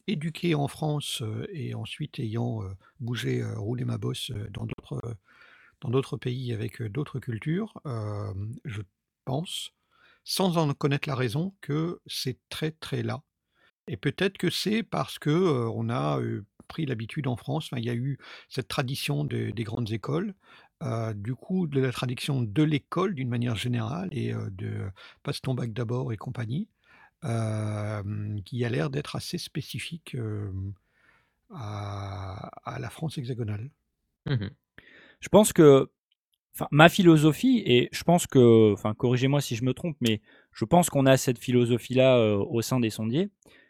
S2: éduqué en France, et ensuite ayant, bougé, roulé ma bosse, dans d'autres, pays avec, d'autres cultures, je pense, sans en connaître la raison, que c'est très, très là. Et peut-être que c'est parce que, on a, pris l'habitude en France, il y a eu cette tradition de des grandes écoles, du coup de la tradition de l'école d'une manière générale et de passe ton bac d'abord et compagnie, qui a l'air d'être assez spécifique, à à la France hexagonale.
S4: Mmh mh.
S3: Je pense que ma philosophie et je pense que enfin, corrigez-moi si je me trompe, mais je pense qu'on a cette philosophie-là, au sein des sondiers.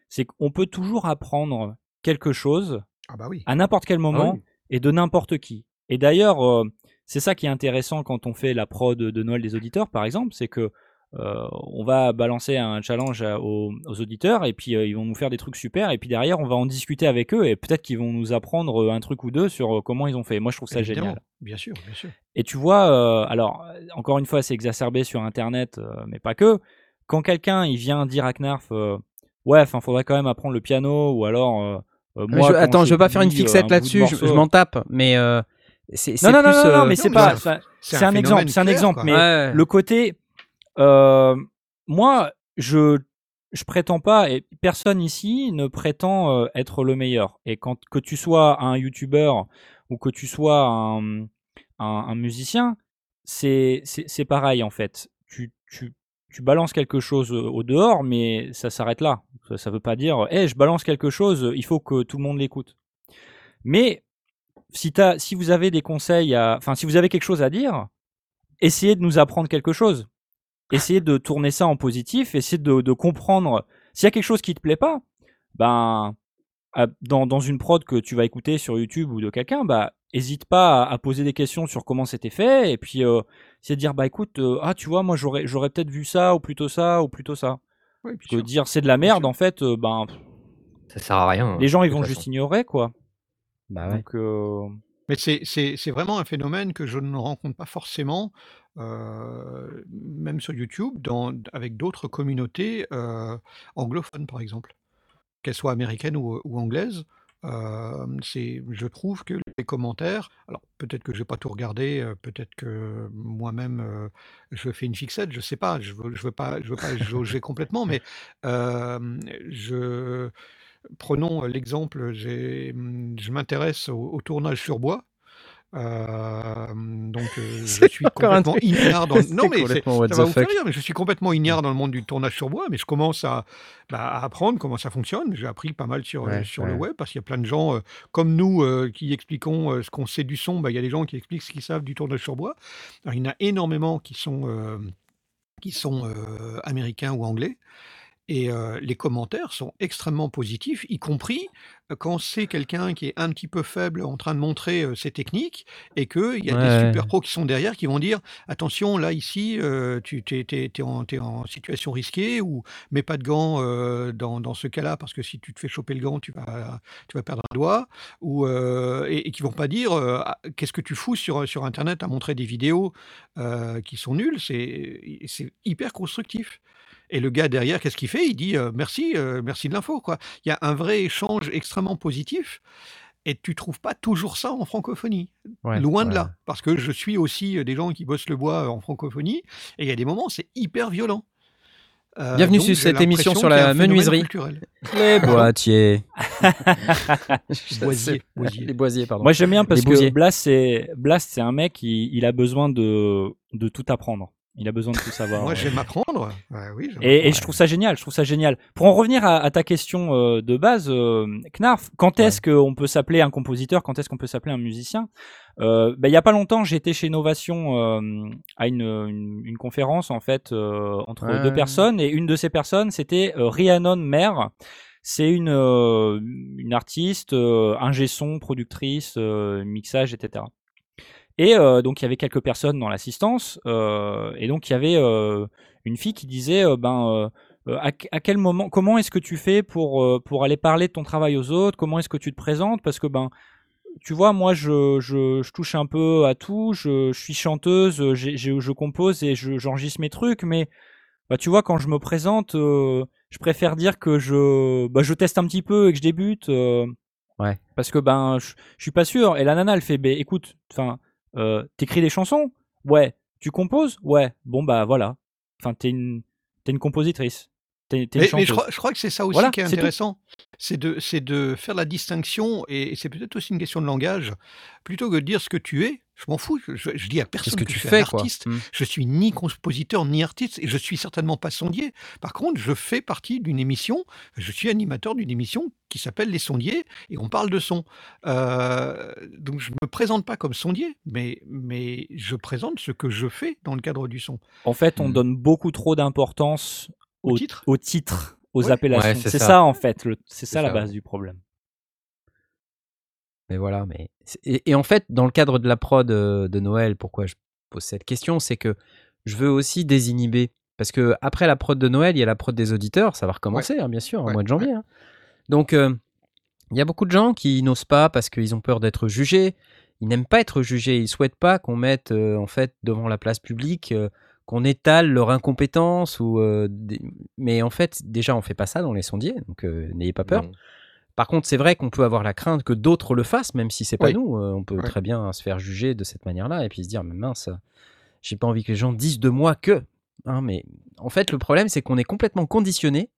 S3: C'est qu'on peut toujours apprendre quelque chose
S2: Ah bah oui.
S3: à n'importe quel
S4: Ah
S3: moment
S4: oui.
S3: et de n'importe qui. Et d'ailleurs, c'est ça qui est intéressant quand on fait la prod de Noël des auditeurs, par exemple, c'est que, heu, on va balancer un challenge aux aux auditeurs et puis, heu, ils vont nous faire des trucs super et puis derrière, on va en discuter avec eux et peut-être qu'ils vont nous apprendre, heu, un truc ou 2 sur, comment ils ont fait. Moi, je trouve ça
S2: Évidemment,
S3: génial.
S2: bien sûr, bien sûr.
S3: Et tu vois, alors, encore une fois, c'est exacerbé sur internet, mais pas que. Quand quelqu'un, il vient dire à Knarf, «Ouais, enfin, faudrait quand même apprendre le piano» ou alors, moi
S1: je attends,
S3: je
S1: veux pas faire une
S3: un
S1: fixette là-dessus, je m'en tape, mais c'est
S3: Non, non, non,
S1: plus,
S3: non, non, mais
S2: Non
S3: c'est
S2: mais
S3: pas
S2: c'est un
S3: exemple c'est un exemple,
S2: quoi.
S3: mais
S1: ouais.
S3: le côté, moi, je je prétends pas et personne ici ne prétend, être le meilleur et quand que tu sois un youtubeur ou que tu sois un, mmh, un musicien, c'est c'est pareil, en fait. Tu tu tu balances quelque chose, au dehors, mais ça s'arrête là. Ça ça veut pas dire: «Hey, je balance quelque chose, il faut que tout le monde l'écoute». Mais si, t'as- si vous avez des conseils, enfin, si vous avez quelque chose à dire, essayez de nous apprendre quelque chose. Essayez de tourner ça en positif, essayez de, de comprendre. S'il y a quelque chose qui te plaît pas, ben, dans, dans une prod que tu vas écouter sur YouTube ou de quelqu'un, bah, hésite pas à, à poser des questions sur comment c'était fait, et puis euh, essayer de dire, bah écoute, euh, ah tu vois, moi j'aurais, j'aurais peut-être vu ça, ou plutôt ça, ou plutôt ça.
S2: Oui,
S3: que dire c'est de la merde, en fait, euh, ben,
S4: Ça sert à rien.
S3: les gens ils vont juste ignorer, quoi.
S1: Bah ouais.
S3: Donc, euh,
S2: Mais c'est c'est- c'est vraiment un phénomène que je ne rencontre pas forcément, euh, même sur YouTube, dans, avec d'autres communautés euh, anglophones, par exemple, qu'elles soient américaines ou, ou anglaises. Euh, c'est, je trouve que les commentaires, alors peut-être que je vais pas tout regarder, euh, peut-être que moi-même je fais une fixette, je sais pas, je veux, je veux pas, je veux pas jauger [laughs] complètement, mais je, prenons l'exemple, j'ai, je m'intéresse au, au tournage sur bois. Euh, donc euh, [laughs] je suis complètement ignare dans [laughs]
S1: c'est
S2: non mais c'est-
S1: complètement what
S2: ça va
S1: the
S2: vous faire
S1: fuck.
S2: rire mais je suis complètement ignare dans le monde du tournage sur bois mais je commence à, bah, à apprendre comment ça fonctionne. J'ai appris pas mal sur,
S1: Ouais,
S2: sur le web parce qu'il y a plein de gens euh, comme nous qui expliquons ce qu'on sait du son. Bah, il y a des gens qui expliquent ce qu'ils savent du tournage sur bois Alors, il y en a énormément qui sont qui sont américains ou anglais et les commentaires sont extrêmement positifs, y compris quand c'est quelqu'un qui est un petit peu faible en train de montrer ses techniques et qu'il y a des
S1: ouais.
S2: super pros qui sont derrière qui vont dire attention, là, ici, tu es, en, situation risquée ou mets pas de gants dans, dans ce cas-là parce que si tu te fais choper le gant, tu vas, tu vas perdre un doigt. Ou, et, et qui vont pas dire Ah, qu'est-ce que tu fous sur, sur Internet à montrer des vidéos qui sont nulles? C'est c'est hyper constructif. Et le gars derrière, qu'est-ce qu'il fait? Il dit euh, merci, euh, merci de l'info. quoi. Il y a un vrai échange extrêmement positif. Et tu trouves pas toujours ça en francophonie.
S1: Ouais,
S2: Loin de là. Parce que je suis aussi euh, des gens qui bossent le bois en francophonie. Et il y a des moments, c'est hyper violent. Euh,
S1: Bienvenue
S2: donc
S1: sur cette émission sur la menuiserie. Les [laughs] boîtiers. [laughs]
S2: Boisier, boisier.
S1: Les boisiers, pardon.
S3: Moi j'aime bien parce que. Blast c'est Blast c'est un mec il, il a besoin de de tout apprendre. Il a besoin de tout savoir.
S2: Moi,
S3: ouais.
S2: j'aime apprendre. Ouais, oui,
S3: Et, je trouve ça génial, je trouve ça génial. Pour en revenir à, à ta question euh, de base, euh, Knarf, quand est-ce qu'on peut s'appeler un compositeur, quand est-ce qu'on peut s'appeler un musicien? Euh, ben, Il y a pas longtemps, j'étais chez Novation euh, à une, une, une conférence en fait euh, entre
S1: Ouais.
S3: deux personnes et une de ces personnes c'était euh, Rhiannon Mer. C'est une, euh, une artiste, euh, ingé son, productrice, euh, mixage, etc. Et euh, donc il y avait quelques personnes dans l'assistance, euh, et donc il y avait euh, une fille qui disait, ben, à, quel moment, comment est-ce que tu fais pour euh, pour aller parler de ton travail aux autres? Comment est-ce que tu te présentes? Parce que ben, tu vois, moi je, je, je touche un peu à tout, je, je suis chanteuse, je compose et je- j'enregistre mes trucs, mais bah, tu vois, quand je me présente, euh, je préfère dire que je, bah, je teste un petit peu et que je débute. euh,
S1: Ouais.
S3: Parce que ben, je, je suis pas sûr. Et la nana, elle fait, ben écoute, enfin, euh, t'écris des chansons? Ouais. Tu composes? Ouais. Bon bah voilà. Enfin, t'es une, t'es une compositrice. T'es, t'es une
S2: Mais, mais je, crois, je crois que c'est ça aussi
S3: Voilà,
S2: qui est intéressant. C'est de, c'est de faire la distinction, et c'est peut-être aussi une question de langage, plutôt que de dire ce que tu es. Je m'en fous. Je, je dis à personne
S1: ce que
S2: que,
S1: tu
S2: je suis
S1: fais,
S2: un
S1: quoi.
S2: artiste.
S1: Hmm.
S2: Je suis ni compositeur ni artiste, et je suis certainement pas sondier. Par contre, je fais partie d'une émission. Je suis animateur d'une émission qui s'appelle Les Sondiers, et on parle de son. Euh, donc je me présente pas comme sondier, mais, mais je présente ce que je fais dans le cadre du son.
S3: En fait, on
S1: Hmm.
S3: donne beaucoup trop d'importance
S2: Au
S3: au,
S2: titre
S3: au titre, aux
S2: Ouais.
S3: appellations.
S4: Ouais, c'est ça.
S3: ça. en fait. c'est ça la base du problème.
S1: Mais voilà, mais et, et en fait, dans le cadre de la prod euh, de Noël, pourquoi je pose cette question, c'est que je veux aussi désinhiber. Parce que après la prod de Noël, il y a la prod des auditeurs, ça va recommencer, hein, bien sûr, au
S2: Ouais,
S1: mois de janvier. hein. Donc, euh, il y a beaucoup de gens qui n'osent pas parce qu'ils ont peur d'être jugés. Ils n'aiment pas être jugés. Ils souhaitent pas qu'on mette euh, en fait devant la place publique, euh, qu'on étale leur incompétence ou. des- Mais en fait, déjà, on fait pas ça dans les sondiers, donc n'ayez pas peur.
S4: Non.
S1: Par contre, c'est vrai qu'on peut avoir la crainte que d'autres le fassent, même si c'est pas
S2: Oui.
S1: nous. Euh, on peut très bien se faire juger de cette manière-là et puis se dire, mais mince, j'ai pas envie que les gens disent de moi que. Hein, mais en fait, le problème, c'est qu'on est complètement conditionné,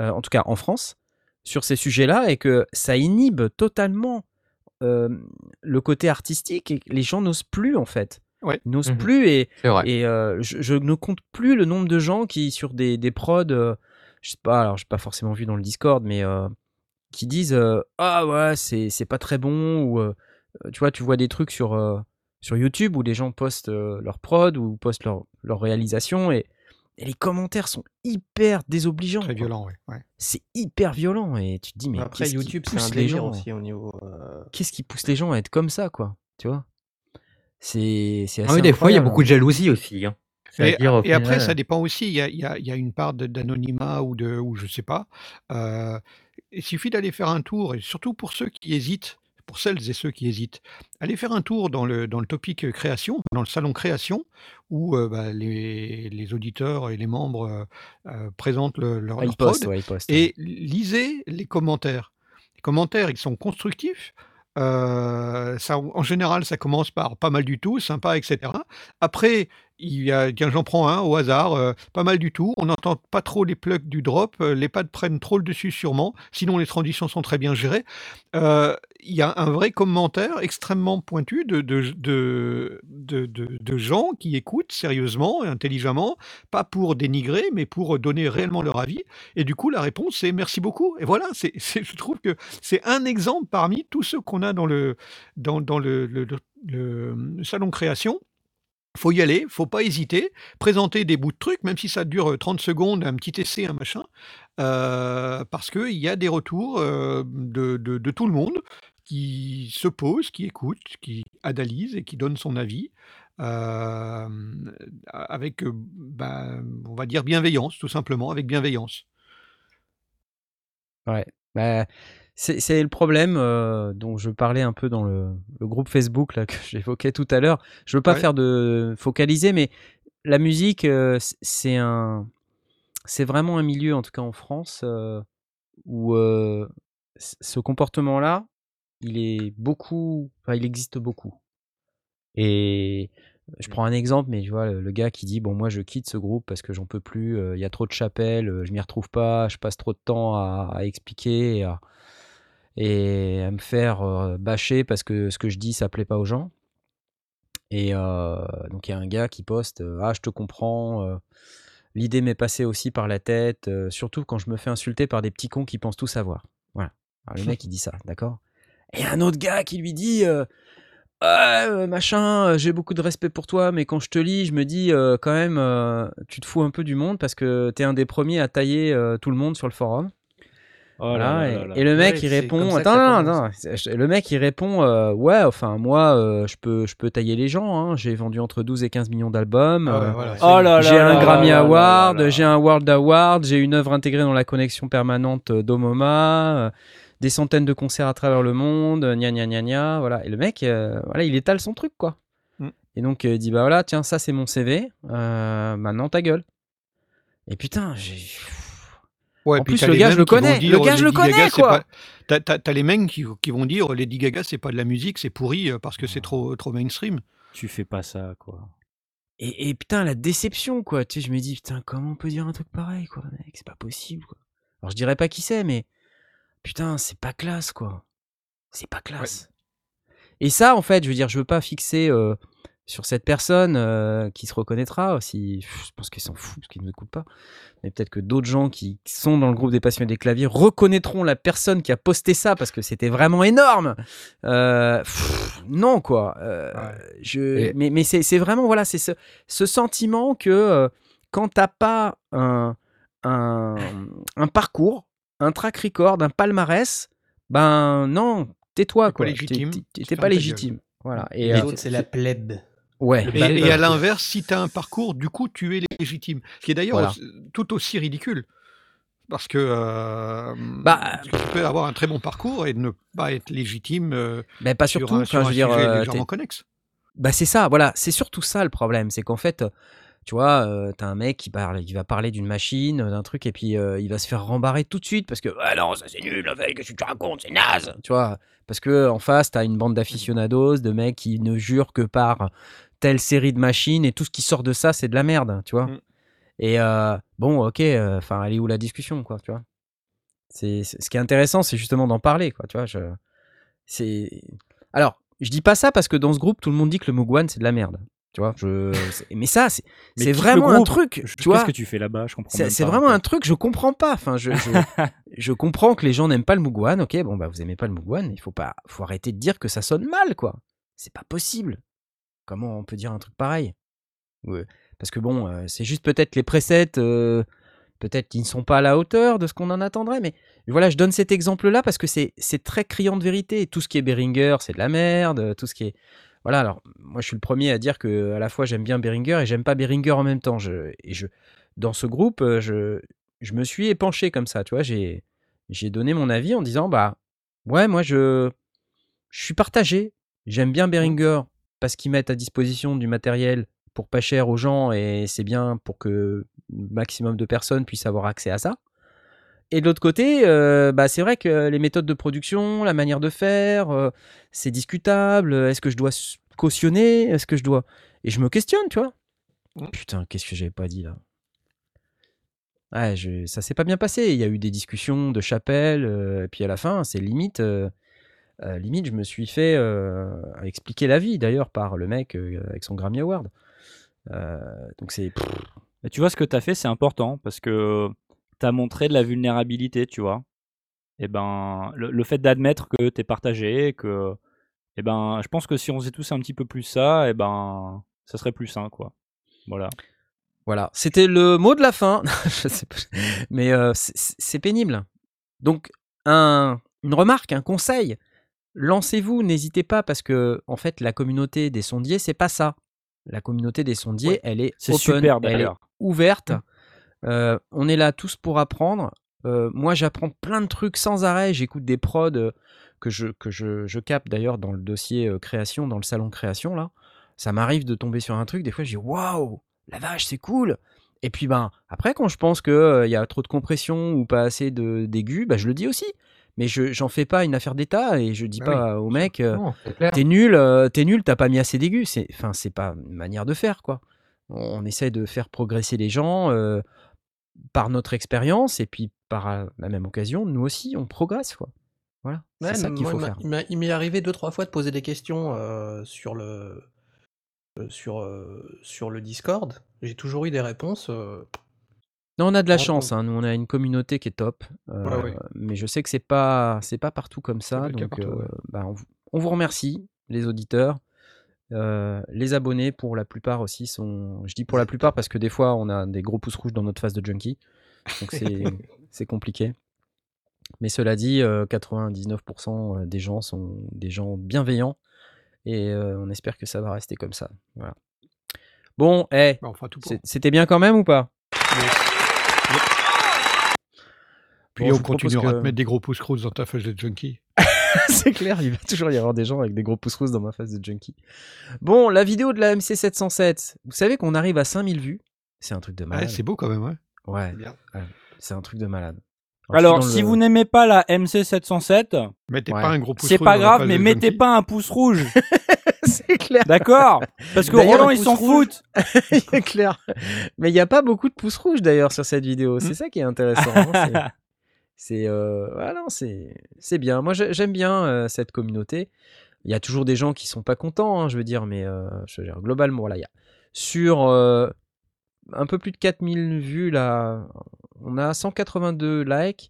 S1: euh, en tout cas en France, sur ces sujets-là et que ça inhibe totalement euh, le côté artistique et que les gens n'osent plus, en fait.
S2: Ouais.
S1: Ils n'osent
S4: Mhm.
S1: plus et, euh, je, je ne compte plus le nombre de gens qui, sur des, des prods, je sais pas, alors j'ai pas forcément vu dans le Discord, mais qui disent euh, Ah ouais, c'est c'est pas très bon, ou euh, euh, tu vois, tu vois des trucs sur, euh, sur YouTube où les gens postent euh, leur prod ou postent leur, leur réalisation et, et les commentaires sont hyper désobligeants.
S2: Très
S1: quoi.
S2: violent, ouais. ouais.
S1: C'est hyper violent et tu te dis mais
S5: Après,
S1: qu'est-ce qui
S5: YouTube, c'est
S1: pousse
S5: un
S1: les gens
S5: aussi au niveau. euh,
S1: Qu'est-ce qui pousse les gens à être comme ça, quoi Tu vois? C'est c'est
S4: Ah oui, des fois, il y a beaucoup de jalousie aussi. hein.
S2: Et, après, ça dépend aussi. Il y a, il y a- il y a une part d'anonymat ou de, ou je sais pas. Euh, il suffit d'aller faire un tour, et surtout pour ceux qui hésitent, pour celles et ceux qui hésitent, allez faire un tour dans le, dans le topic création, dans le salon création, où euh, bah, les, les auditeurs et les membres euh, euh, présentent le- leur,
S1: Ah,
S2: prod,
S1: ouais, ouais.
S2: et lisez les commentaires. Les commentaires, ils sont constructifs. En général, ça commence par pas mal du tout, sympa, etc. Après, il y a, tiens, j'en prends un au hasard, pas mal du tout. On n'entend pas trop les plugs du drop, les pads prennent trop le dessus sûrement. Sinon, les transitions sont très bien gérées. Euh, Il y a un vrai commentaire extrêmement pointu de, de, de, de, gens qui écoutent sérieusement et intelligemment, pas pour dénigrer, mais pour donner réellement leur avis. Et du coup, la réponse, c'est merci beaucoup. Et voilà, c'est, [laughs] je trouve que c'est un exemple parmi tous ceux qu'on a dans le, dans, dans le, le- salon création. Faut y aller, faut pas hésiter, présenter des bouts de trucs, même si ça dure euh, 30 secondes, un petit essai, un machin, euh, parce qu'il y a des retours euh, de- de tout le monde qui se pose, qui écoute, qui analyse et qui donne son avis euh, avec, ben, on va dire, bienveillance, tout simplement, avec bienveillance.
S1: Ouais. Bah, c'est le problème euh, dont je parlais un peu dans le, le groupe Facebook là, [laughs] que j'évoquais tout à l'heure. Je veux pas
S2: Ouais.
S1: faire de focaliser, mais la musique, euh, c'est un, c'est vraiment un milieu, en tout cas en France, où ce comportement-là, il est beaucoup, enfin, il existe beaucoup. Et je prends un exemple, mais tu vois, le, gars qui dit Bon, moi je quitte ce groupe parce que j'en peux plus, euh, il y a trop de chapelles, euh, je m'y retrouve pas, je passe trop de temps à, à expliquer et à, et à me faire euh, bâcher parce que ce que je dis ça plaît pas aux gens. Et donc il y a un gars qui poste Ah, je te comprends, l'idée m'est passée aussi par la tête, surtout quand je me fais insulter par des petits cons qui pensent tout savoir. Voilà. Alors, le mec il dit ça, d'accord? Et un autre gars qui lui dit euh, euh, machin, euh, j'ai beaucoup de respect pour toi, mais quand je te lis, je me dis euh, quand même, euh, tu te fous un peu du monde parce que t'es un des premiers à tailler tout le monde sur le forum.
S3: Oh
S1: Voilà,
S3: là là
S1: et,
S3: là là.
S1: et le mec
S5: Ouais,
S1: il répond, attends, non, non, le mec il répond, euh, ouais, enfin moi, euh, je peux, je peux tailler les gens, hein, j'ai vendu entre 12 et 15 millions d'albums,
S2: Ah ouais,
S1: euh,
S2: voilà,
S3: Oh
S1: j'ai un Grammy Award, j'ai un World Award, j'ai une œuvre intégrée dans la connexion permanente d'Omoma, des centaines de concerts à travers le monde, euh, gna gna gna gna, voilà. Et le mec, euh, voilà, il étale son truc, quoi.
S2: Mm.
S1: Et donc, euh, il dit, bah voilà, tiens, ça c'est mon CV, euh, maintenant ta gueule. Et putain, j'ai.
S2: Ouais,
S1: En plus, le gars, je le connais.
S2: dire,
S1: Le gars, je le
S2: Gaga,
S1: connais, quoi.
S2: pas- T'as, les mecs qui, qui vont dire Lady Gaga, c'est pas de la musique, c'est pourri parce que c'est trop, trop mainstream.
S3: Tu fais pas ça, quoi.
S1: Et, et putain, la déception, quoi. Tu sais, je me dis, putain, comment on peut dire un truc pareil, quoi, mec? C'est pas possible, quoi. Alors, je dirais pas qui c'est, mais putain, c'est pas classe, quoi. C'est pas classe. Et ça, en fait, je veux dire, je veux pas fixer euh, sur cette personne euh, qui se reconnaîtra. Si, je pense qu'ils s'en foutent parce qu'ils ne m'écoutent pas. Mais peut-être que d'autres gens qui sont dans le groupe des passionnés des claviers reconnaîtront la personne qui a posté ça parce que c'était vraiment énorme. Euh, pff, non, quoi.
S2: Ouais.
S1: je, mais mais c'est c'est vraiment, voilà, c'est ce, ce sentiment que quand t'as pas un, un, un parcours, un track record, un palmarès, ben non, tais-toi,
S2: T'es pas
S1: quoi.
S2: légitime,
S1: T'es- pas légitime. Voilà. Et,
S5: Les
S1: euh,
S5: autres, c'est la plèbe.
S1: ouais.
S2: Et, et à l'inverse, si tu as un parcours, du coup, tu es légitime. Ce qui est d'ailleurs
S1: Voilà.
S2: tout aussi ridicule. Parce que, euh,
S1: Bah,
S2: parce que tu peux avoir un très bon parcours et ne pas être légitime euh,
S1: Mais pas
S2: sur
S1: surtout,
S2: un,
S1: enfin,
S2: sur
S1: je
S2: un
S1: veux dire, euh,
S2: légèrement connexe.
S1: Bah c'est ça, voilà, c'est surtout ça le problème, c'est qu'en fait, tu vois, euh, t'as un mec qui parle, qui va parler d'une machine, d'un truc, et puis euh, il va se faire rembarrer tout de suite parce que ah non, ça c'est nul, qu'est-ce que tu racontes, c'est naze, tu vois, parce que en face t'as une bande d'aficionados, de mecs qui ne jurent que par telle série de machines et tout ce qui sort de ça c'est de la merde, tu vois.
S2: Mm.
S1: Et euh, bon, ok, enfin, elle est où la discussion, quoi, tu vois. C'est ce qui est intéressant, c'est justement d'en parler, quoi, tu vois. Je, c'est alors, je dis pas ça parce que dans ce groupe, tout le monde dit que le Mugwan c'est de la merde. Tu vois, je... mais ça, c'est vraiment un truc.
S3: Je-
S1: Tu vois,
S3: Qu'est-ce que tu fais là-bas Je comprends
S1: c'est vraiment un truc, je comprends pas. Enfin, je, je, [laughs] je comprends que les gens n'aiment pas le Mugwan. Ok, bon, bah, vous aimez pas le Mugwan. Il faut pas, faut arrêter de dire que ça sonne mal, quoi. C'est pas possible. Comment on peut dire un truc pareil? Ouais. Parce que bon, euh, c'est juste peut-être les presets, euh, peut-être qu'ils ne sont pas à la hauteur de ce qu'on en attendrait. Mais voilà, je donne cet exemple-là parce que c'est c'est très criant de vérité. Tout ce qui est Behringer, c'est de la merde. Tout ce qui est voilà, alors moi je suis le premier à dire que à la fois j'aime bien Behringer et j'aime pas Behringer en même temps. Je, et je, dans ce groupe, euh, je, je me suis épanché comme ça, tu vois. J'ai, j'ai donné mon avis en disant bah ouais, moi je, je suis partagé. J'aime bien Behringer parce qu'ils mettent à disposition du matériel pour pas cher aux gens et c'est bien pour que le maximum de personnes puissent avoir accès à ça. Et de l'autre côté, euh, bah, c'est vrai que les méthodes de production, la manière de faire, euh, c'est discutable. Est-ce que je dois cautionner? Est-ce que je dois... Et je me questionne, tu vois. Putain, qu'est-ce que j'avais pas dit là? Ouais, je- ça s'est pas bien passé. Il y a eu des discussions de chapelle, euh, et puis à la fin, c'est limite... limite, je me suis fait expliquer la vie, d'ailleurs, par le mec avec son Grammy Award. Donc c'est...
S3: tu vois, ce que tu as fait, c'est important parce que tu as montré de la vulnérabilité, tu vois. Et ben, le, le fait d'admettre que tu es partagé, que. Et ben, je pense que si on faisait tous un petit peu plus ça, et ben, ça serait plus sain, quoi. Voilà.
S1: Voilà, c'était le mot de la fin. [laughs] Je sais pas. Mais euh, c'est- pénible. Donc, un, une remarque, un conseil. Lancez-vous, n'hésitez pas, parce que en fait, la communauté des sondiers, c'est pas ça. La communauté des sondiers,
S3: Ouais.
S1: elle est
S3: C'est
S1: open,
S3: super,
S1: elle est
S3: d'ailleurs.
S1: ouverte. Euh, on est là tous pour apprendre. Euh, moi, j'apprends plein de trucs sans arrêt. J'écoute des prods euh, que je, que je, je capte d'ailleurs dans le dossier euh, création, dans le salon création là. Ça m'arrive de tomber sur un truc. Des fois, je dis waouh, la vache, c'est cool. Et puis ben après, quand je pense que il y a trop de compression ou pas assez de d'aigus, bah, je le dis aussi. Mais je j'en fais pas une affaire d'état et je dis
S2: Bah
S1: pas au mec euh, t'es nul, euh, t'es nul, t'as pas mis assez d'aigus. C'est, enfin, c'est pas une manière de faire, quoi. On, on essaie de faire progresser les gens euh, par notre expérience et puis par euh, la même occasion, nous aussi, on progresse, quoi. Voilà, c'est ça qu'il faut faire.
S5: il m'est arrivé deux trois fois de poser des questions euh, sur le euh, sur euh, sur le Discord. J'ai toujours eu des réponses.
S1: Non, on a de la chance, hein. nous on a une communauté qui est top,
S2: Ouais, ouais.
S1: mais je sais que c'est pas c'est pas partout comme ça, donc
S2: partout,
S1: bah, on vous remercie les auditeurs, Euh, les abonnés pour la plupart aussi sont, je dis pour la plupart parce que des fois on a des gros pouces rouges dans notre face de junkie, donc c'est [laughs] compliqué. Mais cela dit, euh, 99% des gens sont des gens bienveillants et euh, on espère que ça va rester comme ça. Voilà. Bon, eh,
S2: Bah,
S1: c'était bien quand même ou pas?
S2: Puis
S1: Bon,
S2: on continuera
S1: que-
S2: à te mettre des gros pouces crous dans ta feuille de junkie. [laughs] [laughs]
S1: c'est clair, il va toujours y avoir des gens avec des gros pouces roses dans ma face de junkie. Bon, la vidéo de la MC707, vous savez qu'on arrive à 5000 vues? C'est un truc de
S2: Ouais,
S1: malade.
S2: c'est beau quand même, ouais.
S1: ouais,
S5: c'est bien.
S1: c'est un truc de malade.
S3: Alors, si
S1: le-
S3: vous n'aimez pas la MC707,
S2: Mettez
S1: Ouais.
S2: pas un gros pouce
S3: c'est
S2: rouge
S3: pas grave, mais mettez
S2: junkie.
S3: pas un pouce rouge. [laughs]
S1: c'est clair,
S3: D'accord Parce que Roland,
S1: un
S3: il s'en
S1: pouce rouge.
S3: fout. [laughs]
S1: c'est clair. Mais il n'y a pas beaucoup de pouces rouges d'ailleurs sur cette vidéo. C'est ça qui est intéressant. hein, c'est- euh, ah c'est c'est bien. Moi, j'ai- j'aime bien euh, cette communauté. Il y a toujours des gens qui sont pas contents, hein, je veux dire, mais euh, je veux dire, globalement, voilà, il y a sur euh, un peu plus de 4000 vues là, on a 182 likes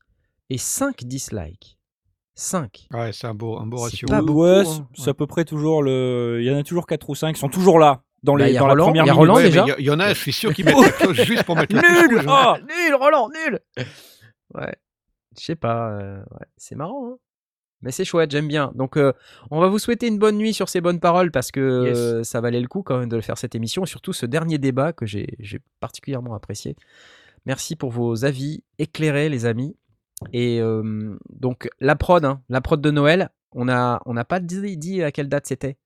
S1: et 5 dislikes. 5.
S2: Ouais, c'est un beau, un beau
S1: C'est
S2: ratio.
S1: pas beaucoup,
S3: ouais,
S1: hein.
S3: c'est à peu près toujours le. Il y en a toujours 4 ou 5 qui sont toujours là. Dans,
S1: Bah,
S3: les,
S1: il a
S3: dans
S1: Roland,
S3: la première
S1: il y a
S3: minute.
S1: Roland
S2: Ouais,
S1: déjà.
S2: Il y il y, en a, je suis sûr, qui mettent [laughs] la cloche juste pour mettre le pouce
S3: Nul. Oh
S1: nul, Roland, nul. Ouais, je sais pas, euh, ouais, c'est marrant. hein. Mais c'est chouette, j'aime bien. Donc, euh, on va vous souhaiter une bonne nuit sur ces bonnes paroles parce que
S3: Yes.
S1: euh, ça valait le coup quand même de faire cette émission, et surtout ce dernier débat que j'ai particulièrement apprécié. Merci pour vos avis éclairés, les amis. Et euh, donc, la prod, hein, la prod de Noël, on n'a on pas dit, dit à quelle date c'était.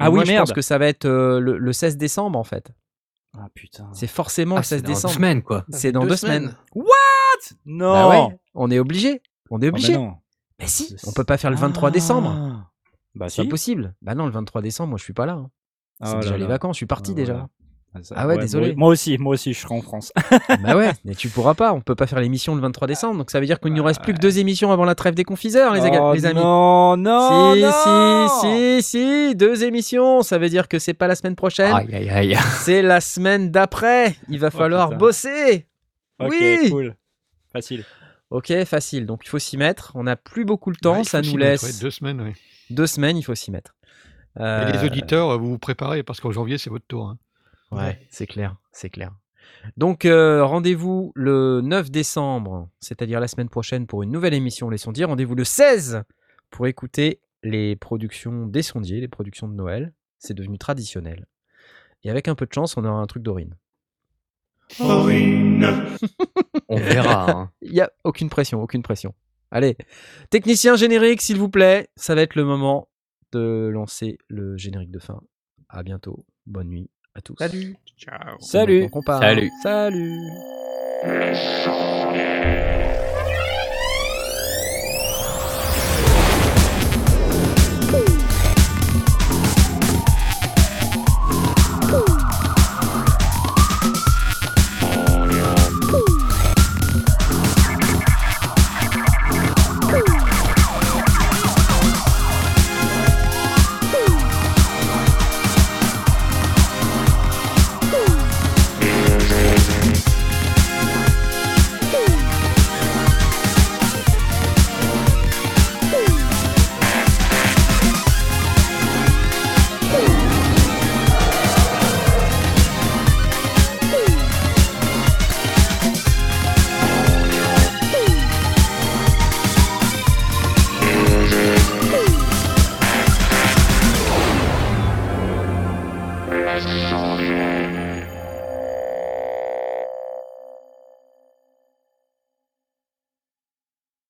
S3: Ah oui,
S1: je pense
S3: merde.
S1: que ça va être le, le 16 décembre en fait.
S3: Ah putain.
S1: C'est forcément
S4: Ah,
S1: le 16
S4: c'est dans deux
S1: décembre.
S4: semaines, quoi.
S1: C'est dans deux semaines.
S3: Non
S1: Bah ouais, on est obligé. On est
S3: Ah bah
S1: obligé.
S3: non.
S1: mais si, on peut pas faire le 23 décembre.
S3: Ah. Bah
S1: C'est
S3: si.
S1: pas possible. Bah non, le 23 décembre, moi je suis pas là. hein.
S3: Ah
S1: C'est
S3: là
S1: déjà les
S3: là.
S1: vacances, je suis parti
S3: Ah,
S1: déjà.
S3: voilà. Ça-
S1: Ah ouais, désolé.
S3: Moi aussi, moi aussi, je serai en France. [laughs]
S1: bah ouais, mais tu pourras pas. On peut pas faire l'émission le 23 décembre. Donc ça veut dire qu'il nous reste plus que deux émissions avant la trêve des confiseurs, les,
S3: Oh
S1: les amis.
S3: Non, non,
S1: si,
S3: non
S1: si, si, si, deux émissions. Ça veut dire que c'est pas la semaine prochaine,
S4: Aïe, aïe, aïe.
S1: c'est la semaine d'après. Il va
S3: Oh,
S1: falloir
S3: putain.
S1: bosser.
S3: Ok,
S1: Oui.
S3: cool. Facile.
S1: Ok, facile. Donc il faut s'y mettre. On n'a plus beaucoup le temps. ça nous
S2: mettre,
S1: laisse
S2: ouais, deux semaines. ouais.
S1: deux semaines. Il faut s'y mettre.
S2: Et
S1: Euh,
S2: les auditeurs, vous vous préparez parce qu'en janvier, c'est votre tour. hein.
S1: Ouais, c'est clair, c'est clair. Donc euh, rendez-vous le 9 décembre, c'est-à-dire la semaine prochaine pour une nouvelle émission Les Sondiers. Rendez-vous le 16 pour écouter les productions des Sondiers, les productions de Noël. C'est devenu traditionnel. Et avec un peu de chance, on aura un truc [laughs]
S4: On verra. hein.
S1: Il n'y a aucune pression, aucune pression. Allez, technicien générique, s'il vous plaît. Ça va être le moment de lancer le générique de fin. À bientôt. Bonne nuit à tous.
S5: Salut.
S2: Ciao.
S3: Salut.
S1: Donc, on part.
S4: Salut.
S1: Salut.